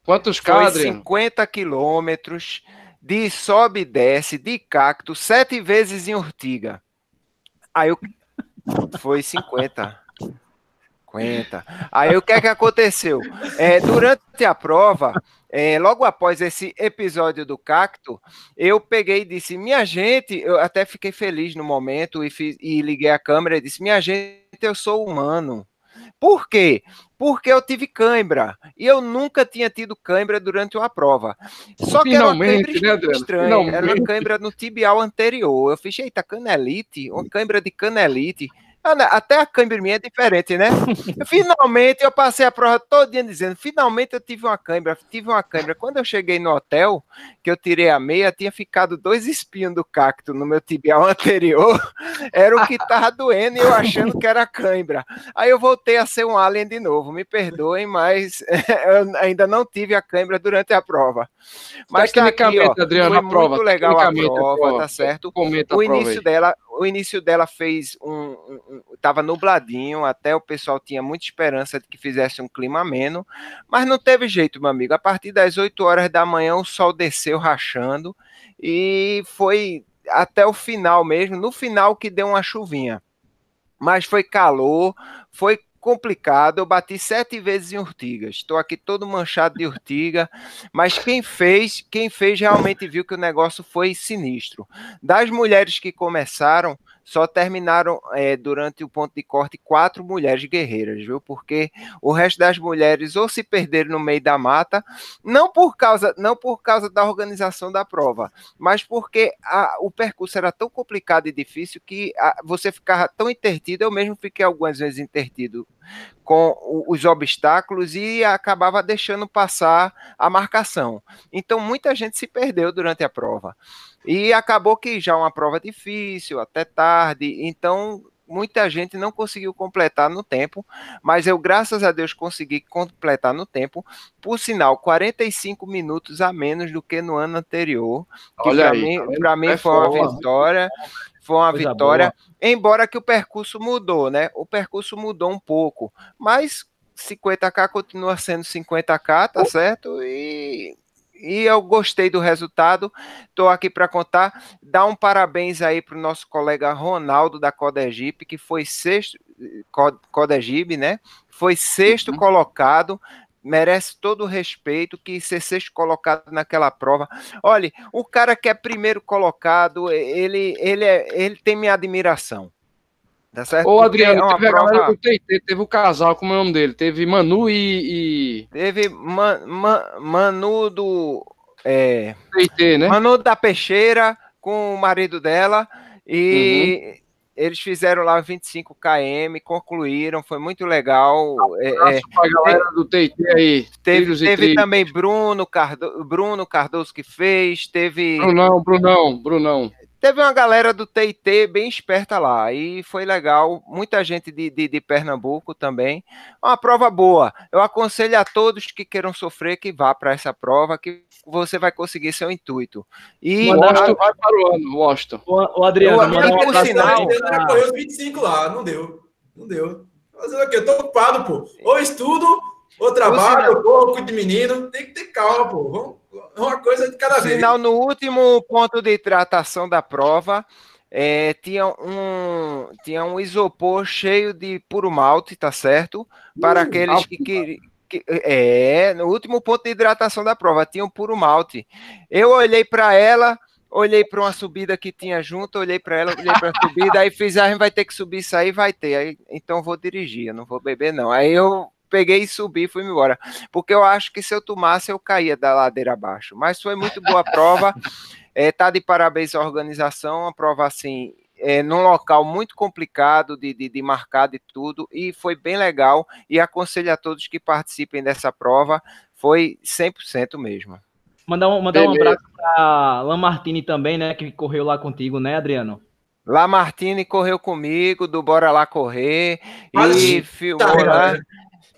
Quantos cadres? 50 quilômetros de sobe e desce, de cacto, sete vezes em urtiga. Aí eu... Foi 50. 50. Aí o que é que aconteceu? É, durante a prova, é, logo após esse episódio do cacto, eu peguei e disse: Minha gente, eu até fiquei feliz no momento e, fiz, e liguei a câmera e disse: Minha gente, eu sou humano Por quê? Porque eu tive cãibra. E eu nunca tinha tido cãibra durante uma prova. Só que Finalmente, era uma né, Adriano? estranha. Finalmente. Era uma cãibra no tibial anterior. Eu fiz, eita, canelite? Uma cãibra de canelite. Ah, né, Até a cãibra minha é diferente, né? Finalmente eu passei a prova todo dia dizendo, finalmente eu tive uma cãibra, tive uma cãibra. Quando eu cheguei no hotel, que eu tirei a meia, tinha ficado dois espinhos do cacto no meu tibial anterior. Era o que tava doendo e eu achando que era cãibra. Aí eu voltei a ser um alien de novo. Me perdoem, mas eu ainda não tive a cãibra durante a prova. Mas tá aqui, ó, Adriano, foi a prova. muito legal a tecnicamente, prova, tá certo? A o prova início dela, o início dela fez um, um, um- nubladinho, até o pessoal tinha muita esperança de que fizesse um clima ameno, mas não teve jeito, meu amigo. A partir das 8 horas da manhã o sol desceu rachando e foi até o final mesmo, no final que deu uma chuvinha. Mas foi calor, foi complicado. Eu bati sete vezes em urtigas. Estou aqui todo manchado de urtiga, mas quem fez, quem fez realmente viu que o negócio foi sinistro. Das mulheres que começaram, só terminaram é, durante o ponto de corte quatro mulheres guerreiras, viu? Porque o resto das mulheres ou se perderam no meio da mata, não por causa, não por causa da organização da prova, mas porque a- o percurso era tão complicado e difícil que a- você ficava tão intertido. Eu mesmo fiquei algumas vezes intertido com os obstáculos e acabava deixando passar a marcação. Então muita gente se perdeu durante a prova. E acabou que já uma prova difícil, até tarde, então muita gente não conseguiu completar no tempo, mas eu, graças a Deus, consegui completar no tempo, por sinal, 45 minutos a menos do que no ano anterior, que para mim, tá mim É foi uma vitória, foi uma Coisa vitória, embora que o percurso mudou, né? O percurso mudou um pouco, mas 50k continua sendo 50k, tá certo? E e eu gostei do resultado. Estou aqui para contar. Dar um parabéns aí para o nosso colega Ronaldo da Codegipe, que foi sexto, Co- Codegibe, né? Foi sexto Uhum. colocado. Merece todo o respeito que ser sexto colocado naquela prova. Olha, o cara que é primeiro colocado, ele, ele, é, ele tem minha admiração. Tá certo? Ô, Adriano, é teve a galera prova- do TT, teve o casal, como é o nome dele? Teve Manu e, Teve Man- Man- Manu do. É, e TT, né? Manu da Peixeira com o marido dela e eles fizeram lá 25 km, concluíram, foi muito legal. É, é, Abraço pra galera do TT aí. teve e teve também Bruno, Cardo, Bruno Cardoso que fez, teve, Brunão, Brunão, Brunão. Teve uma galera do TIT bem esperta lá e foi legal. Muita gente de, de, de Pernambuco também. Uma prova boa. Eu aconselho a todos que queiram sofrer que vá para essa prova, que você vai conseguir seu intuito. E O Washington vai para o ano, o Washington. O, o Adriano, eu, um por sinal, eu pra- correu os 25 lá, não deu. Não deu. Fazer o quê? Eu tô ocupado, pô. Ou estudo, ou trabalho, ou corro, cuido de menino. Tem que ter calma, pô. Vamos- Uma coisa de cada vez. Sinal, no último ponto de hidratação da prova, é, tinha, um, tinha um isopor cheio de puro malte, tá certo? Para aqueles que, que, que- É, no último ponto de hidratação da prova, tinha um puro malte. Eu olhei para ela, olhei para uma subida que tinha junto, olhei para ela, olhei para a subida, aí fiz, ah, a gente vai ter que subir isso aí, vai ter. Aí, então vou dirigir, eu não vou beber, não. Aí eu peguei e subi e fui embora porque eu acho que se eu tomasse eu caía da ladeira abaixo. Mas foi muito boa a prova. É, tá de parabéns à organização, uma prova assim, é, num local muito complicado de, de, de marcar de tudo, e foi bem legal. E aconselho a todos que participem dessa prova, foi 100% mesmo. Mandar um, mandar um abraço pra Lamartine também, né? Que correu lá contigo, né, Adriano? Lamartine correu comigo, do Bora Lá Correr, e Quase filmou tá, lá. galera.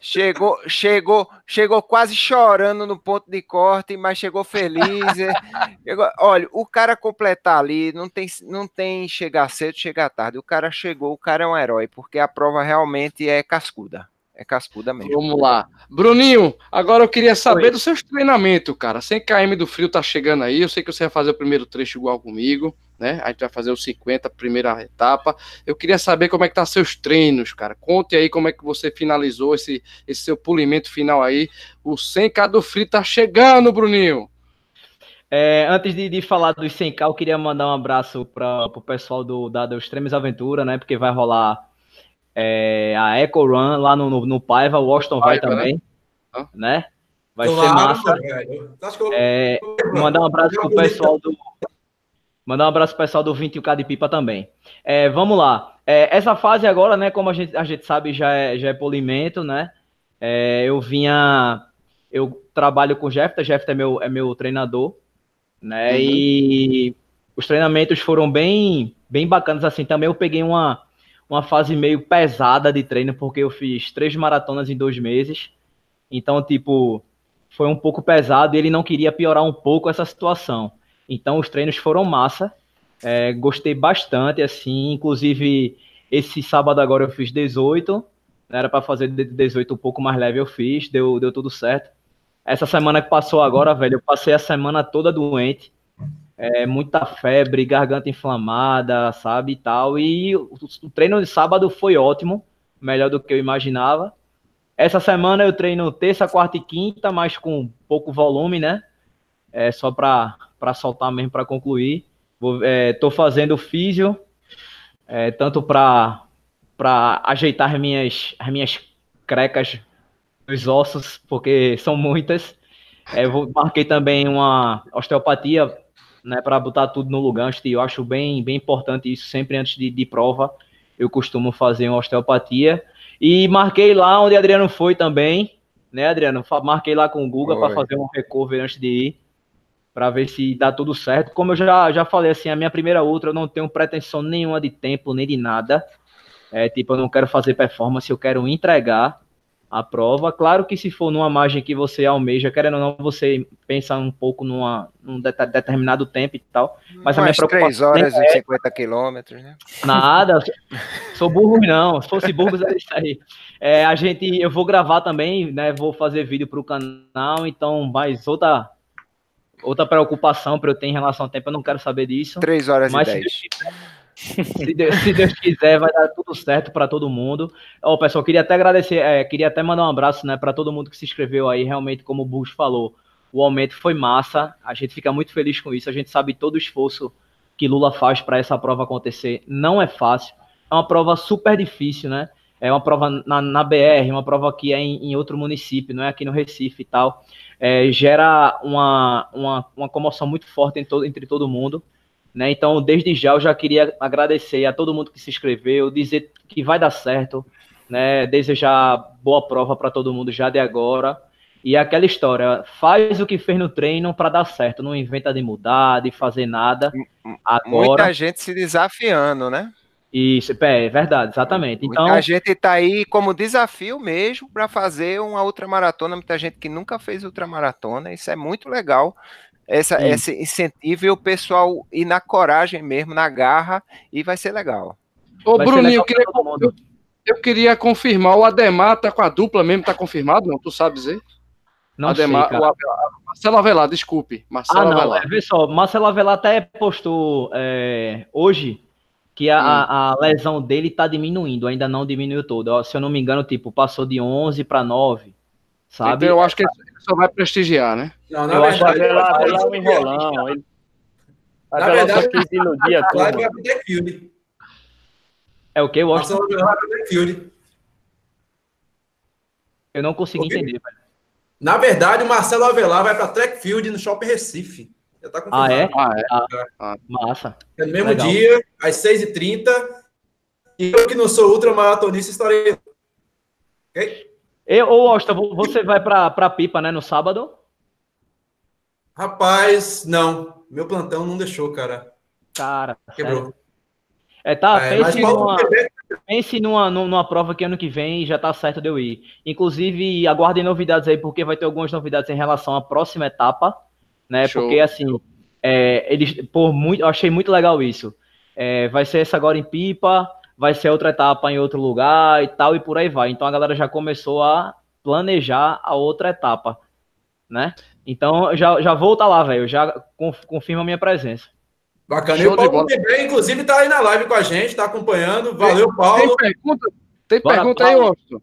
Chegou, chegou, chegou quase chorando no ponto de corte, mas chegou feliz. é. Chegou- olha, o cara completar ali não tem, não tem chegar cedo, chegar tarde. O cara chegou, o cara é um herói, porque a prova realmente é cascuda. É cascuda mesmo. Vamos lá. Bruninho, agora eu queria saber dos seus treinamentos, cara. 100 km do frio tá chegando aí. Eu sei que você vai fazer o primeiro trecho igual comigo, né? A gente vai fazer os 50, primeira etapa. Eu queria saber como é que tá seus treinos, cara. Conte aí como é que você finalizou esse, esse seu polimento final aí. O 100k do frio tá chegando, Bruninho. É, antes de, de falar dos 100k, eu queria mandar um abraço para o pessoal do, da, do Extremes Aventura, né? Porque vai rolar é, a Eco Run lá no, no, no Paiva, o Washington vai, vai também, né? né? Vai claro, ser massa. Eu... É, mandar um abraço pro pessoal do. Mandar um abraço pro pessoal do 21K de Pipa também. É, vamos lá. É, essa fase agora, né? Como a gente, a gente sabe, já é, já é polimento, né? É, eu vinha. Eu trabalho com o Jeff, Jeff é meu, é meu treinador, né? Uhum. E os treinamentos foram bem, bem bacanas assim. Também eu peguei uma, uma fase meio pesada de treino, porque eu fiz três maratonas em dois meses. Então, tipo, foi um pouco pesado e ele não queria piorar um pouco essa situação. Então, os treinos foram massa. É, gostei bastante, assim. Inclusive, esse sábado agora eu fiz 18. Era para fazer 18 um pouco mais leve, eu fiz. Deu, deu tudo certo. Essa semana que passou agora, velho, eu passei a semana toda doente é, muita febre, garganta inflamada, sabe, e tal. E o, treino de sábado foi ótimo, melhor do que eu imaginava. Essa semana eu treino terça, quarta e quinta, mas com pouco volume, né? É só para soltar mesmo para concluir. Vou, é, tô fazendo físio, é, tanto para ajeitar minhas as minhas crecas dos ossos, porque são muitas. É, vou, marquei também uma osteopatia né, para botar tudo no lugar. Eu acho bem, bem importante isso sempre antes de, de prova. Eu costumo fazer uma osteopatia. E marquei lá onde Adriano foi também, né, Adriano? Marquei lá com o Guga para fazer um recover antes de ir, para ver se dá tudo certo. Como eu já, já falei, assim, a minha primeira ultra eu não tenho pretensão nenhuma de tempo, nem de nada. É, tipo, eu não quero fazer performance, eu quero entregar a prova. Claro que se for numa margem que você almeja, querendo ou não, você pensa um pouco numa, num de determinado tempo e tal. Mas a minha preocupação 3 horas e é... 50 quilômetros, né? Nada, sou burro não. Se fosse burro, é isso aí. É, a gente, eu vou gravar também, né? Vou fazer vídeo para o canal, então mais outra outra preocupação para eu ter em relação ao tempo, eu não quero saber disso. 3 horas mas e 10 se, Deus, se Deus quiser, vai dar tudo certo para todo mundo. Ó, pessoal, queria até agradecer, é, queria até mandar um abraço, né, para todo mundo que se inscreveu aí. Realmente, como o Bush falou, o aumento foi massa. A gente fica muito feliz com isso. A gente sabe todo o esforço que Lula faz para essa prova acontecer. Não é fácil. É uma prova super difícil, né? É uma prova na, na BR, uma prova que é em, em, outro município, não é aqui no Recife e tal. É, gera uma, uma, uma comoção muito forte todo, entre todo mundo. Né? Então, desde já, eu já queria agradecer a todo mundo que se inscreveu, dizer que vai dar certo, né? desejar boa prova para todo mundo já de agora. E aquela história, faz o que fez no treino para dar certo, não inventa de mudar, de fazer nada. Agora, Muita gente se desafiando, né? Isso, é, é verdade, exatamente. Então, Muita gente está aí como desafio mesmo para fazer uma ultramaratona. Muita gente que nunca fez ultramaratona, isso é muito legal essa, esse incentivo e o pessoal ir na coragem mesmo, na garra, e vai ser legal. Ô, vai Bruninho, legal eu, queria, eu, eu, queria confirmar, o Ademar tá com a dupla mesmo, tá confirmado, não? Tu sabe dizer? Não Ademar, sei, o, Marcelo Avelar, desculpe. Marcelo ah, não, Avelar. É, vê só, Marcelo Avelar até postou é, hoje que a, a, a, lesão dele tá diminuindo, ainda não diminuiu todo. Se eu não me engano, tipo, passou de 11 para 9, sabe? Então eu acho que só vai prestigiar, né? Não, na eu verdade, acho que Avelar, é um enrolão. Ele... Na verdade, só quis iludir a turma. É o que? Eu acho que... Eu não consegui okay. entender, velho. Na verdade, o Marcelo Avelar vai para Track Field no Shopping Recife. Já tá ah, é? Ah, é? Ah, ah, massa. É no mesmo Legal. dia, às 6h30. E eu que não sou ultramaratonista estarei. Ok? Eu, ô, Osta, você vai para Pipa, né, no sábado? Rapaz, não. Meu plantão não deixou, cara. Cara, quebrou. É, tá, é, pense, numa, pense numa, numa prova que ano que vem já tá certo de eu ir. Inclusive, aguardem novidades aí, porque vai ter algumas novidades em relação à próxima etapa, né? Show. Porque, assim, é, eles, por muito, eu achei muito legal isso. É, vai ser essa agora em Pipa, vai ser outra etapa em outro lugar e tal, e por aí vai. Então a galera já começou a planejar a outra etapa, né? Então já, já vou estar lá, velho. Já confirma a minha presença. Bacana. Show e o Paulo também, inclusive, tá aí na live com a gente, tá acompanhando. Valeu, Paulo. Tem pergunta, tem pergunta aí, Austin?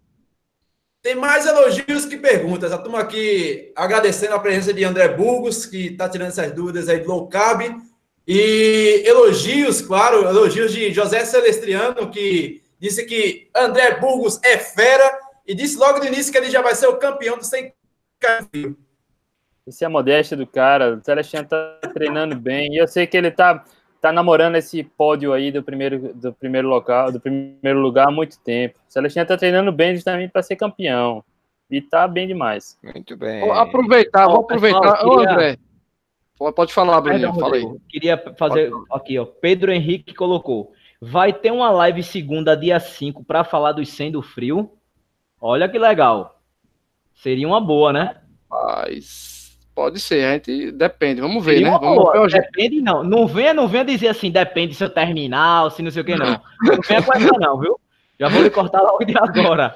Tem mais elogios que perguntas. A turma aqui agradecendo a presença de André Burgos, que está tirando essas dúvidas aí do low carb. E elogios, claro, elogios de José Celestriano, que disse que André Burgos é fera e disse logo no início que ele já vai ser o campeão do 100 frio. Isso é a modéstia do cara. O Celestino tá treinando bem. E eu sei que ele tá, tá namorando esse pódio aí do primeiro, do primeiro local, do primeiro lugar há muito tempo. O Celestino tá treinando bem justamente para ser campeão. E tá bem demais. Muito bem. Vou aproveitar, vou aproveitar. Ô, André. Pode falar, Bruninho, fala aí. Queria fazer aqui, ó. Pedro Henrique colocou. Vai ter uma live segunda, dia 5, para falar dos 100 do frio. Olha que legal. Seria uma boa, né? Mas pode ser, a gente depende, vamos ver, Seria né? Vamos boa. ver depende, não. Não venha, não venha dizer assim, depende do seu terminal, se não sei o que, não. Não venha com essa, não, viu? Já vou lhe cortar logo de agora.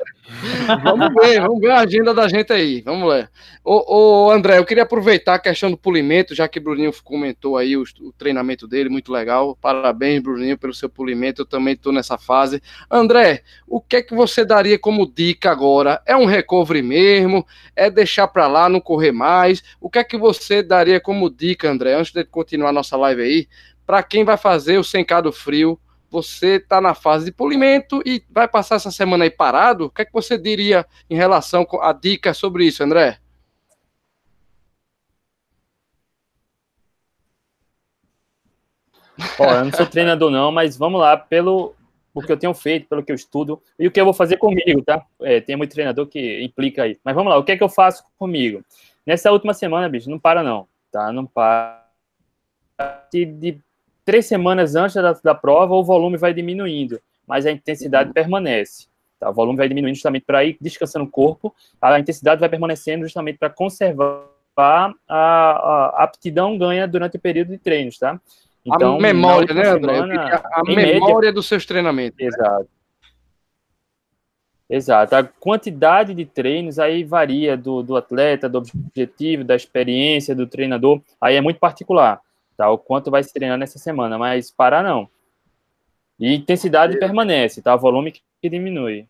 vamos ver, vamos ver a agenda da gente aí. Vamos lá. Ô, ô, André, eu queria aproveitar a questão do polimento, já que o Bruninho comentou aí o, o treinamento dele, muito legal. Parabéns, Bruninho, pelo seu polimento. Eu também estou nessa fase. André, o que é que você daria como dica agora? É um recovery mesmo? É deixar para lá, não correr mais? O que é que você daria como dica, André, antes de continuar nossa live aí, para quem vai fazer o sencado frio? Você está na fase de polimento e vai passar essa semana aí parado, o que é que você diria em relação a dica sobre isso, André? Ó, eu não sou treinador não, mas vamos lá, pelo o que eu tenho feito, pelo que eu estudo e o que eu vou fazer comigo, tá? É, tem muito treinador que implica aí. Mas vamos lá, o que é que eu faço comigo? Nessa última semana, bicho, não para não, tá? Não para. De, de três semanas antes da, da prova, o volume vai diminuindo, mas a intensidade uhum. permanece. Tá? O volume vai diminuindo justamente para ir descansando o corpo, a intensidade vai permanecendo justamente para conservar a, a, aptidão ganha durante o período de treinos, tá? Então, a memória, né, André? Semana, a memória média, dos seus treinamentos. Exato. Exato. A quantidade de treinos aí varia do, do atleta, do objetivo, da experiência do treinador. Aí é muito particular tá? O quanto vai se treinar nessa semana, mas parar não. E intensidade permanece, tá? O volume que diminui.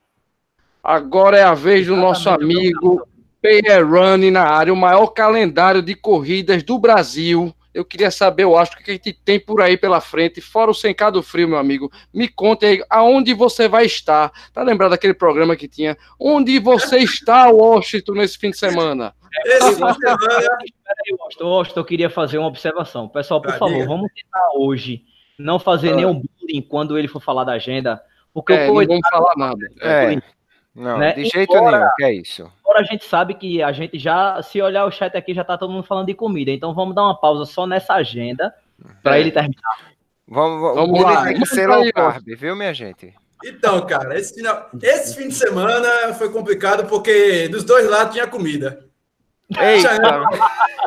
Agora é a vez do nosso amigo PR Running na área, o maior calendário de corridas do Brasil. Eu queria saber, eu acho, o que a gente tem por aí pela frente, fora o Sencado Frio, meu amigo. Me conte aí aonde você vai estar. Tá lembrado daquele programa que tinha? Onde você está, Washington, nesse fim de semana? Esse fim de semana. Washington, eu queria fazer uma observação. Pessoal, por favor, vamos tentar hoje não fazer ah. nenhum bullying quando ele for falar da agenda. Porque é, não vamos falar nada. É. Não, né? de jeito embora, nenhum, que é isso. Agora a gente sabe que a gente já, se olhar o chat aqui, já tá todo mundo falando de comida. Então vamos dar uma pausa só nessa agenda para é. ele terminar. Vamos, vamos lá. Tem que ser low carb, viu, minha gente? Então, cara, esse, final, esse fim de semana foi complicado porque dos dois lados tinha comida. Eita.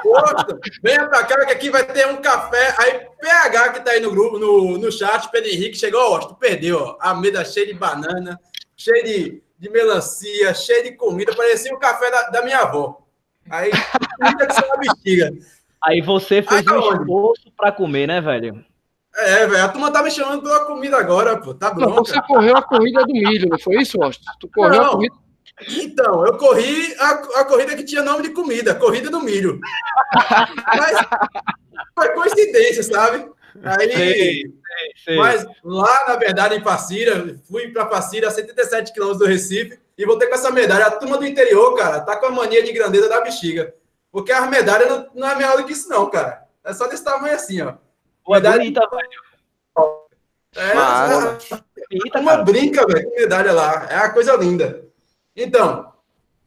Poxa, venha pra cá que aqui vai ter um café. Aí, PH que tá aí no grupo, no, no chat, Pedro Henrique, chegou, ó, tu perdeu, ó. A mesa cheia de banana, cheia de, de melancia, cheia de comida, parecia o café da, da minha avó. Aí, comida que uma bexiga. Aí você fez aí, um esforço para comer, né, velho? É, velho, a turma tá me chamando pela comida agora, pô. Tá bom. Você correu a corrida do milho, não foi isso, Austin? Tu correu não. a corrida então, eu corri a, a corrida que tinha nome de comida, corrida do milho. Mas foi coincidência, sabe? Aí, sei, sei, mas lá, na verdade, em Passira, fui para Passira, a 77 quilômetros do Recife, e voltei com essa medalha. A turma do interior, cara, tá com a mania de grandeza da bexiga. Porque as medalhas não, não é melhor do que isso, não, cara. É só desse tamanho assim, ó. É medalha... bonita, velho. É, Mas... é, uma brinca, velho, com medalha lá. É uma coisa linda. Então,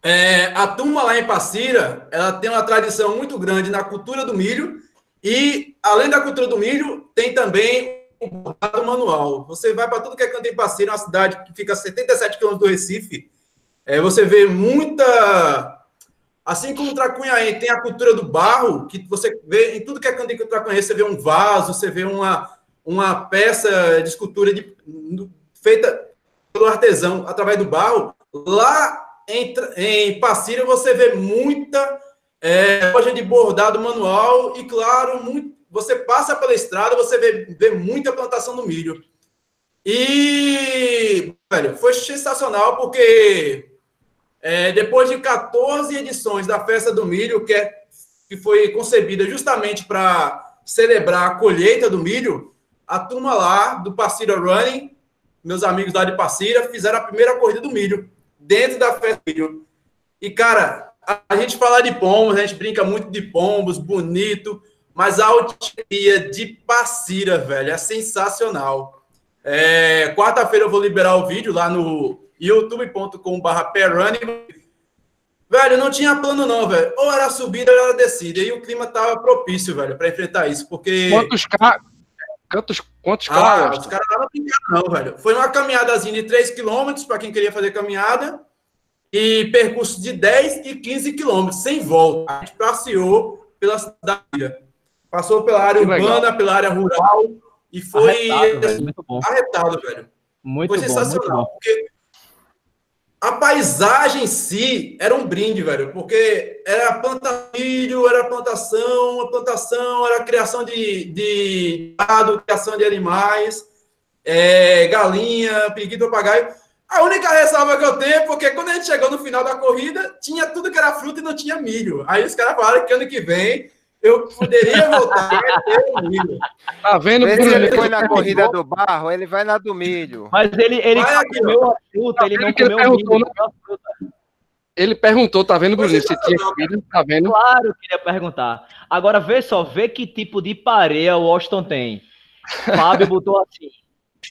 é, a turma lá em Passira, ela tem uma tradição muito grande na cultura do milho e, além da cultura do milho, tem também o bordado manual. Você vai para tudo que é canto em Passira, uma cidade que fica a 77 quilômetros do Recife, é, você vê muita... Assim como o Tracunhaém tem a cultura do barro, que você vê em tudo que é canto em Tracunhaém, você vê um vaso, você vê uma, uma peça de escultura de, feita pelo artesão através do barro, Lá em, em Passira você vê muita é, loja de bordado manual e, claro, muito, você passa pela estrada, você vê, vê muita plantação do milho. E, velho, foi sensacional porque é, depois de 14 edições da Festa do Milho, que, é, que foi concebida justamente para celebrar a colheita do milho, a turma lá do Passira Running meus amigos lá de Passira, fizeram a primeira corrida do milho, dentro da festa do milho. E, cara, a, gente fala de pombos, a gente brinca muito de pombos, bonito, mas a altia de Passira, velho, é sensacional. É, Quarta-feira eu vou liberar o vídeo lá no youtube.com.br Velho, não tinha plano não, velho. Ou era subida ou era descida. E o clima tava propício, velho, para enfrentar isso, porque... Quantos carros... Quantos, quantos ah, Os caras não não, velho. Foi uma caminhadazinha de 3 km para quem queria fazer caminhada e percurso de 10 e 15 km, sem volta. A gente passeou pela cidade. Passou pela área que urbana, legal. pela área rural e foi arretado, velho. Muito bom. arretado, velho. Muito foi sensacional. Bom, porque a paisagem em si era um brinde, velho, porque era plantação, era plantação, a plantação, era criação de, de gado, criação de animais, é, galinha, periquito, papagaio. A única ressalva que eu tenho é porque quando a gente chegou no final da corrida, tinha tudo que era fruta e não tinha milho. Aí os caras falaram que ano que vem eu poderia voltar Tá vendo? Se ele foi na corrida do barro, ele vai na do milho. Mas ele, ele comeu a fruta, ele não comeu ele milho. Né? Ele perguntou, tá vendo, Bruno, se tinha filho, tá vendo? Claro que ia perguntar. Agora, vê só, vê que tipo de pareia o Washington tem. Fábio botou assim,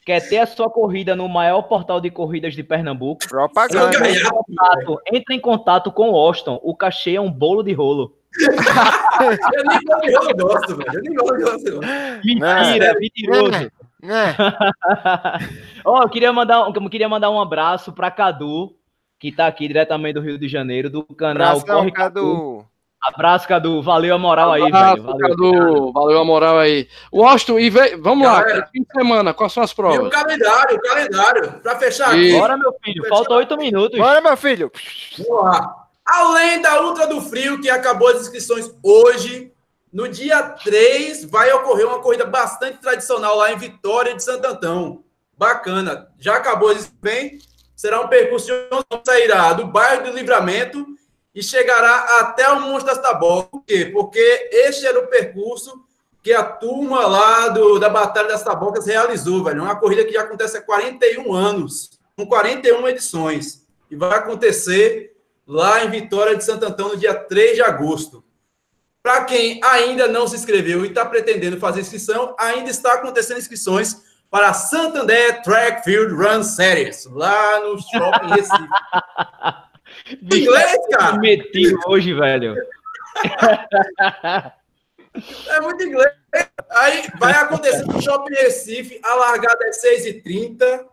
quer ter a sua corrida no maior portal de corridas de Pernambuco? Propaganda. Entre em contato, entre em contato com o Washington, o cachê é um bolo de rolo eu nem gosto, eu gosto, velho. Eu nem gosto. Mentira, não, mentiroso. oh, eu queria mandar, eu queria mandar um abraço para Cadu, que tá aqui diretamente do Rio de Janeiro, do canal Abração, Corre Cadu. Cadu. Abraço, Cadu. Valeu a moral aí, Abraço, velho. Valeu, Cadu. Valeu a moral aí. Washington, e ve... vamos Galera, lá, fim de semana, quais são as provas? E o calendário, o calendário, para fechar e... aqui. Bora, meu filho, falta oito minutos. Bora, meu filho. Vamos lá. Além da Ultra do Frio, que acabou as inscrições hoje, no dia 3 vai ocorrer uma corrida bastante tradicional lá em Vitória de Santo Antão. Bacana. Já acabou isso bem. Será um percurso que sairá do bairro do Livramento e chegará até o Monte das Tabocas. Por quê? Porque este era o percurso que a turma lá do, da Batalha das Tabocas realizou, velho. Uma corrida que já acontece há 41 anos, com 41 edições. E vai acontecer lá em Vitória de Santo Antão, no dia 3 de agosto. Para quem ainda não se inscreveu e está pretendendo fazer inscrição, ainda está acontecendo inscrições para Santander Track Field Run Series, lá no Shopping Recife. inglês, cara? Meti hoje, velho. É muito inglês. Aí vai acontecer no Shopping Recife, a largada é 6h30.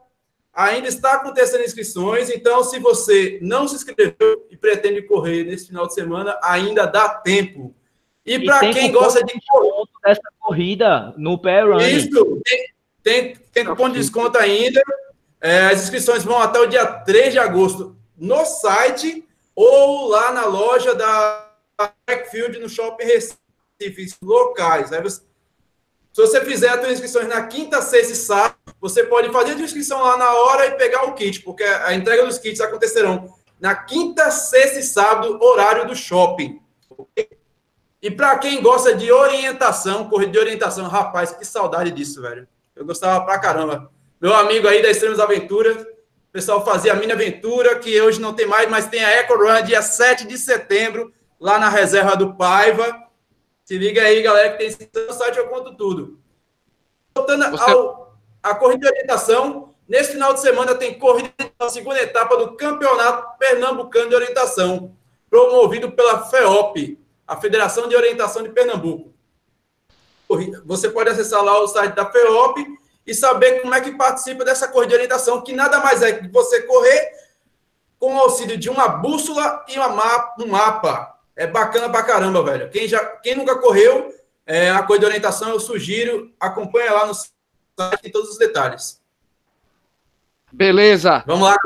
Ainda está acontecendo inscrições, então se você não se inscreveu e pretende correr nesse final de semana, ainda dá tempo. E, e para quem gosta de desconto dessa corrida no pé run. Isso, tem, tem, tem cupom de desconto ainda. É, as inscrições vão até o dia 3 de agosto no site ou lá na loja da Backfield no Shopping Recife, locais. Aí você, se você fizer as suas inscrições na quinta, sexta e sábado, você pode fazer a sua inscrição lá na hora e pegar o kit, porque a entrega dos kits acontecerão na quinta, sexta e sábado, horário do shopping. E para quem gosta de orientação, corrida de orientação, rapaz, que saudade disso, velho. Eu gostava pra caramba. Meu amigo aí da Extremas Aventuras, pessoal fazia a Mini Aventura, que hoje não tem mais, mas tem a Eco Run, dia 7 de setembro, lá na reserva do Paiva. Se liga aí, galera, que tem no site, eu conto tudo. Voltando Você... ao, a corrida de orientação, nesse final de semana tem corrida da segunda etapa do Campeonato Pernambucano de Orientação, promovido pela FEOP, a Federação de Orientação de Pernambuco. Você pode acessar lá o site da FEOP e saber como é que participa dessa corrida de orientação, que nada mais é que você correr com o auxílio de uma bússola e uma um mapa é bacana pra caramba, velho. Quem, já, quem nunca correu é, a coisa de orientação, eu sugiro, acompanha lá no site todos os detalhes. Beleza. Vamos lá.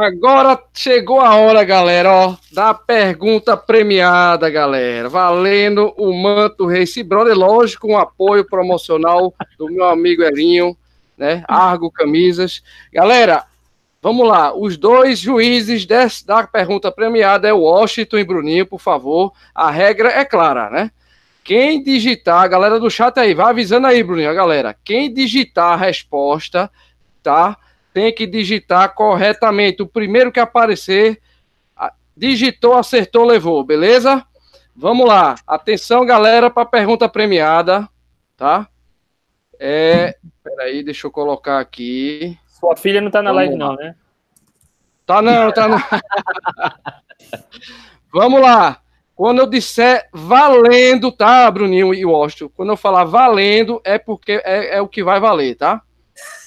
Agora chegou a hora, galera, ó, da pergunta premiada, galera. Valendo o Manto Race Brother, lógico, um apoio promocional do meu amigo Erinho, né? Argo Camisas. Galera, Vamos lá, os dois juízes desse, da pergunta premiada é Washington e Bruninho, por favor. A regra é clara, né? Quem digitar, a galera do chat aí, vai avisando aí, Bruninho, a galera. Quem digitar a resposta, tá? Tem que digitar corretamente. O primeiro que aparecer, digitou, acertou, levou, beleza? Vamos lá. Atenção, galera, para a pergunta premiada, tá? É, peraí, deixa eu colocar aqui. Sua filha não tá na Vamos live, lá. não, né? Tá não, tá não. Vamos lá. Quando eu disser valendo, tá, Bruninho e Washington? Quando eu falar valendo, é porque é, é o que vai valer, tá?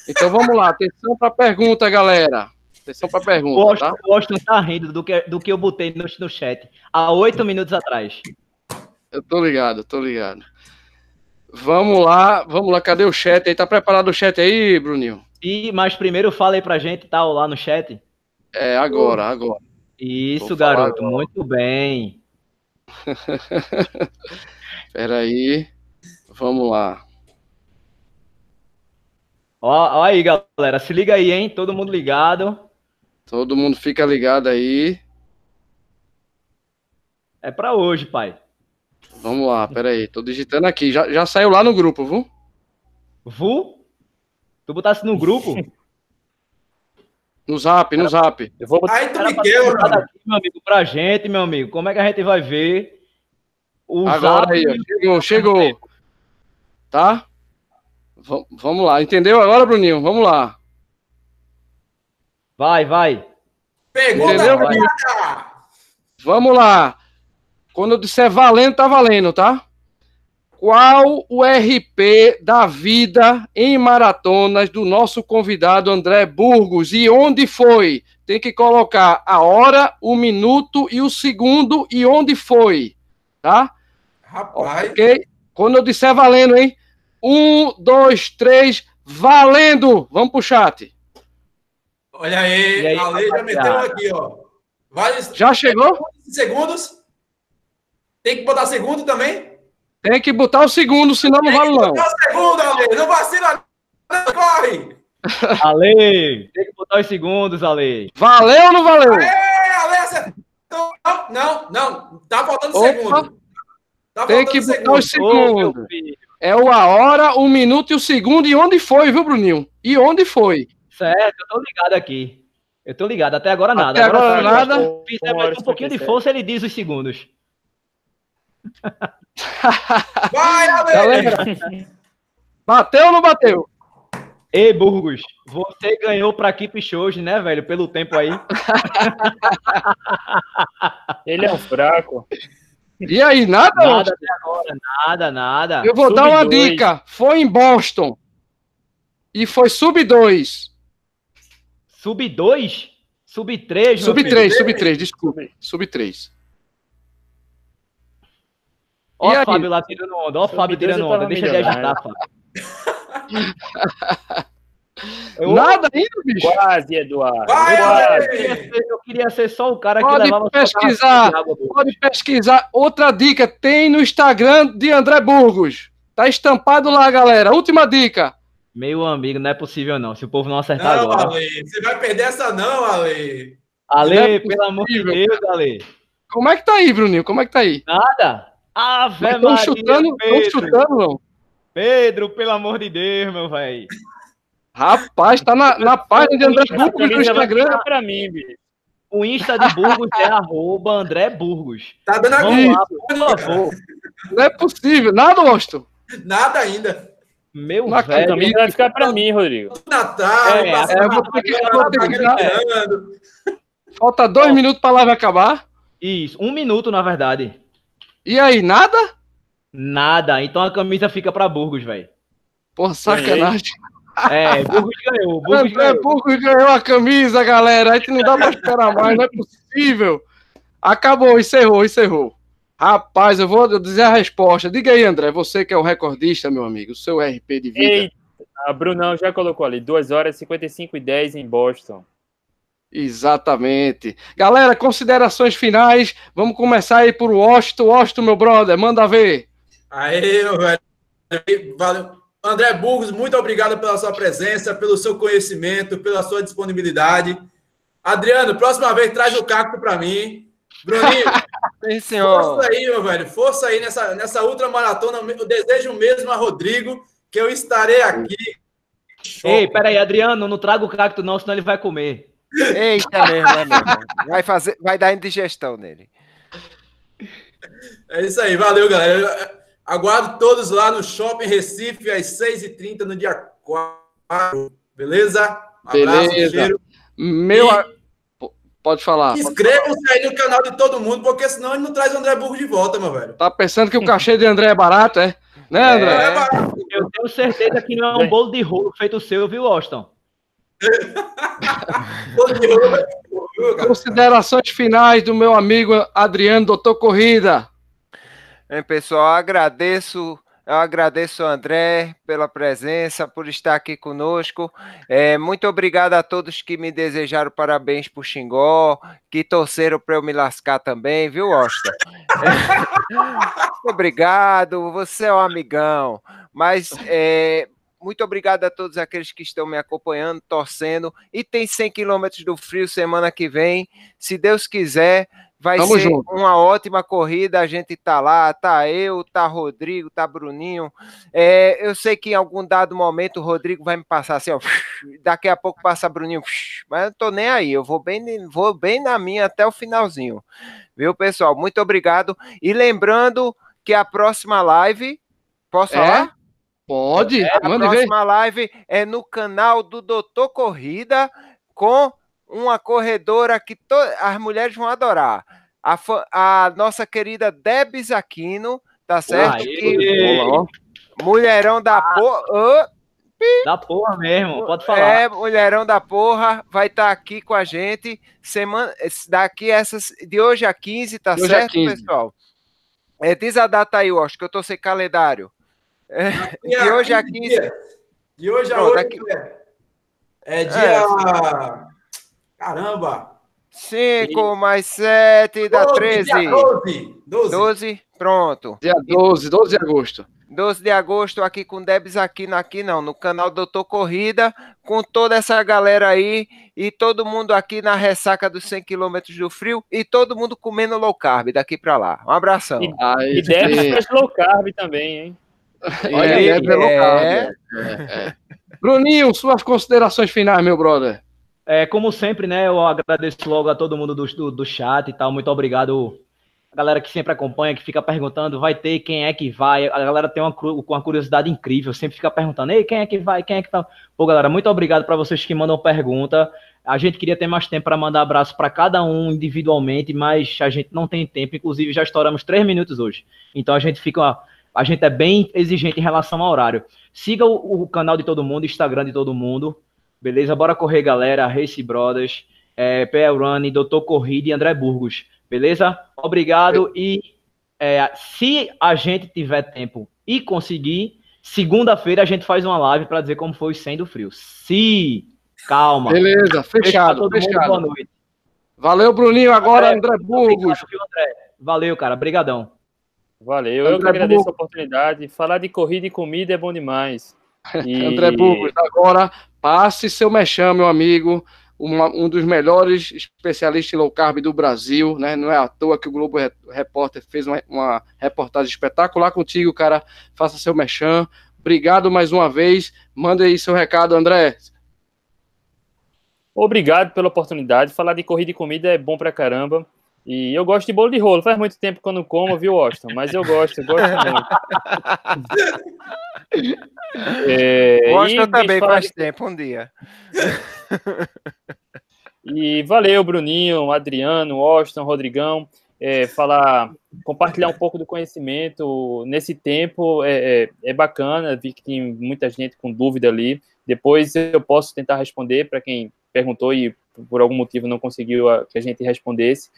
Então vamos lá. Atenção para a pergunta, galera. Atenção para a pergunta. O tá? O Washington tá rindo do que, do que eu botei no, no chat há oito minutos atrás. Eu tô ligado, tô ligado. Vamos lá, vamos lá. Cadê o chat aí? Tá preparado o chat aí, Bruninho? E, mas primeiro fala aí pra gente, tá lá no chat. É, agora, agora. Isso, garoto, agora. muito bem. Espera aí. Vamos lá. Ó, ó aí, galera. Se liga aí, hein? Todo mundo ligado. Todo mundo fica ligado aí. É para hoje, pai. Vamos lá, pera aí. Tô digitando aqui. Já, já saiu lá no grupo, viu? Vu? Tu botasse no grupo? No zap, no zap. Eu vou botar Aí tu me quebra, aqui, meu amigo, pra gente, meu amigo. Como é que a gente vai ver o Agora zap? aí, ó. chegou, chegou. Tá? V vamos lá, entendeu agora, Bruninho? Vamos lá. Vai, vai. Pergunta entendeu, Bruninho? Vamos lá. Quando eu disser valendo, tá valendo, tá? Qual o RP da vida em maratonas do nosso convidado André Burgos e onde foi? Tem que colocar a hora, o minuto e o segundo e onde foi, tá? Rapaz. Ok? Quando eu disser valendo, hein? Um, dois, três, valendo! Vamos pro chat. Olha aí, aí a lei já meteu aqui, ó. Vale... Já chegou? Segundos. Tem que botar segundo também? Tem que botar o segundo, senão não vale não. Botar o segundo, Ale. Não vacila, não corre. Ale, tem que botar os segundos, Ale. Valeu ou não valeu? Aê, Ale, acertou. Não, não, não. Tá faltando Opa. segundo. Tá tem que botar os segundos. É o a hora, o minuto e o segundo. E onde foi, viu, Bruninho? E onde foi? Certo, eu tô ligado aqui. Eu tô ligado. Até agora nada. Até agora, agora nada. Se fizer mais um pouquinho de força, ele diz os segundos. Vai, Ale! Bateu ou não bateu? Ei, Burgos, você ganhou pra equipe hoje, né, velho? Pelo tempo aí. Ele é um fraco. E aí, nada? Nada até agora, nada, nada. Eu vou sub dar uma dois. dica. Foi em Boston. E foi sub 2. Sub 2? Sub 3, Sub 3, sub 3, desculpe. Sub 3. Ó o Fábio lá tirando onda, ó o Fábio tirando onda, deixa ele ajudar, Fábio. Eu... Nada ainda, bicho. Quase, Eduardo. Vai, Quase. Eu, queria ser, eu, queria ser, só o cara pode que levava pesquisar, Pode pesquisar. Outra dica, tem no Instagram de André Burgos. Tá estampado lá, galera. Última dica. Meu amigo, não é possível não. Se o povo não acertar não, agora. Ale, você vai perder essa não, Ale. Ale, é pelo amor de Deus, Ale. Como é que tá aí, Bruninho? Como é que tá aí? Nada. Ave Estão chutando, estão chutando, não. Pedro, pelo amor de Deus, meu velho. Rapaz, tá na, na página de André Burgos no Instagram. Pra mim, bicho. O Insta de Burgos é arroba André Burgos. Tá dando aqui. Lá, por favor. Não é possível. Nada, Austin? Nada ainda. Meu Na velho. Também vai ficar pra mim, Rodrigo. Natal, é, é, eu vou ter que, eu vou ter que Falta dois minutos pra live acabar. Isso, um minuto, na verdade. E aí, nada? Nada. Então a camisa fica para Burgos, velho. Porra, sacanagem. É, Burgos ganhou. Burgos, é, ganhou. Burgos ganhou a camisa, galera. A gente não dá pra esperar mais, não é possível. Acabou, encerrou, encerrou. Rapaz, eu vou dizer a resposta. Diga aí, André, você que é o recordista, meu amigo, o seu RP de vida. Eita, a Brunão já colocou ali, 2 horas 55 e 10 em Boston. Exatamente. Galera, considerações finais. Vamos começar aí por Washington. Washington, meu brother, manda ver. Aí, meu velho. Valeu. André Burgos, muito obrigado pela sua presença, pelo seu conhecimento, pela sua disponibilidade. Adriano, próxima vez traz o cacto para mim. Bruninho, Sim, senhor. força aí, meu velho. Força aí nessa, nessa ultramaratona. Eu desejo mesmo a Rodrigo que eu estarei aqui Ei, peraí, Adriano, não traga o cacto não, senão ele vai comer. Eita mesmo, né, irmão? Vai, fazer, vai dar indigestão nele. É isso aí, valeu, galera. Aguardo todos lá no Shopping Recife às 6h30 no dia 4, beleza? Um abraço, beleza. cheiro. Meu. E... Pode falar. Inscrevam-se aí no canal de todo mundo, porque senão ele não traz o André Burgo de volta, meu velho. Tá pensando que o cachê de André é barato, é? Né, é, André? É, é Eu tenho certeza que não é um bolo de rolo feito seu, viu, Austin? Considerações finais do meu amigo Adriano, doutor Corrida. Pessoal, agradeço eu agradeço o André pela presença, por estar aqui conosco. É, muito obrigado a todos que me desejaram parabéns por Xingó, que torceram para eu me lascar também, viu, muito obrigado, você é um amigão. Mas é, muito obrigado a todos aqueles que estão me acompanhando, torcendo. E tem 100 quilômetros do frio semana que vem. Se Deus quiser, Vai Tamo ser junto. uma ótima corrida. A gente tá lá, tá eu, tá Rodrigo, tá Bruninho. É, eu sei que em algum dado momento o Rodrigo vai me passar assim, ó. Daqui a pouco passa Bruninho, mas eu tô nem aí. Eu vou bem, vou bem na minha até o finalzinho. Viu, pessoal? Muito obrigado. E lembrando que a próxima live. Posso é? falar? Pode. É, a próxima ver. live é no canal do Doutor Corrida com uma corredora que as mulheres vão adorar. A, a nossa querida Debs Aquino, tá certo? Aê, que, mulherão da ah, porra. da porra mesmo, pode falar. É, mulherão da porra, vai estar tá aqui com a gente semana, daqui essas, de hoje a 15, tá de certo, 15. pessoal? É, diz a data aí, eu acho que eu tô sem calendário. É, de hoje a 15. De hoje a 8. Daqui... É dia. É. Caramba! 5 mais 7 dá 13. 12, 12. 12, pronto. Dia 12, 12 de agosto. 12 de agosto aqui com Debs aqui, aqui não, no canal Doutor Corrida, com toda essa galera aí e todo mundo aqui na ressaca dos 100 km do frio e todo mundo comendo low carb daqui para lá. Um abração. E, e Debs faz low carb também, hein? Olha é, aí, é, é, low carb. É. É, Bruninho, suas considerações finais, meu brother. É, como sempre, né? Eu agradeço logo a todo mundo do, do, do chat e tal. Muito obrigado a galera que sempre acompanha, que fica perguntando, vai ter quem é que vai. A galera tem uma, uma curiosidade incrível, sempre fica perguntando, ei, quem é que vai, quem é que tá. Pô, galera, muito obrigado para vocês que mandam pergunta. A gente queria ter mais tempo para mandar abraço para cada um individualmente, mas a gente não tem tempo. Inclusive, já estouramos três minutos hoje. Então a gente fica. A gente é bem exigente em relação ao horário. Siga o, o canal de todo mundo, Instagram de todo mundo. Beleza? Bora correr, galera. Race Brothers, é, PL Run, Doutor Corrida e André Burgos. Beleza? Obrigado. E é, se a gente tiver tempo e conseguir, segunda-feira a gente faz uma live para dizer como foi o 100 do frio. Se. Calma. Beleza, fechado. fechado. boa noite. Valeu, Bruninho. Agora, André, André Burgos. Valeu, cara. Obrigadão. Valeu. Eu que agradeço Burgos. a oportunidade. Falar de corrida e comida é bom demais. E... André Burgos, agora passe seu mexão, meu amigo. Uma, um dos melhores especialistas em low carb do Brasil, né? Não é à toa que o Globo Repórter fez uma, uma reportagem espetacular contigo, cara. Faça seu mexão. Obrigado mais uma vez. Manda aí seu recado, André. Obrigado pela oportunidade. Falar de corrida e comida é bom pra caramba. E eu gosto de bolo de rolo. Faz muito tempo que eu não como, viu, Austin? Mas eu gosto, eu gosto muito. é, Austin também faz de... tempo, um dia. e valeu, Bruninho, Adriano, Austin, Rodrigão. É, falar, compartilhar um pouco do conhecimento nesse tempo é, é, é bacana. Vi que tem muita gente com dúvida ali. Depois eu posso tentar responder para quem perguntou e por algum motivo não conseguiu que a gente respondesse.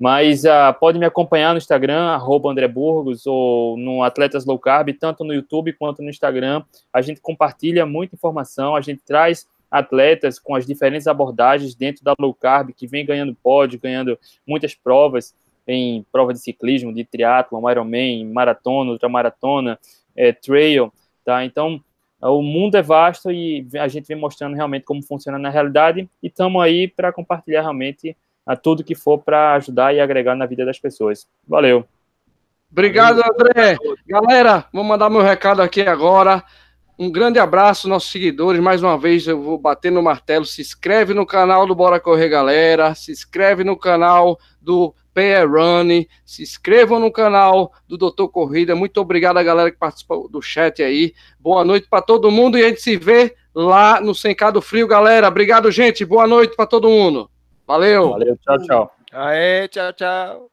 Mas uh, pode me acompanhar no Instagram, arroba André Burgos, ou no Atletas Low Carb, tanto no YouTube quanto no Instagram. A gente compartilha muita informação, a gente traz atletas com as diferentes abordagens dentro da low carb, que vem ganhando pódio, ganhando muitas provas em prova de ciclismo, de triatlon, Ironman, maratona, ultramaratona, é, trail, tá? Então, o mundo é vasto e a gente vem mostrando realmente como funciona na realidade e estamos aí para compartilhar realmente a tudo que for para ajudar e agregar na vida das pessoas. Valeu. Obrigado, André. Galera, vou mandar meu recado aqui agora. Um grande abraço, nossos seguidores. Mais uma vez eu vou bater no martelo. Se inscreve no canal do Bora Correr, galera. Se inscreve no canal do PR Run. Se inscrevam no canal do Doutor Corrida. Muito obrigado a galera que participou do chat aí. Boa noite para todo mundo e a gente se vê lá no Sencado Frio, galera. Obrigado, gente. Boa noite para todo mundo. Valeu. Valeu, tchau, tchau. Aê, tchau, tchau.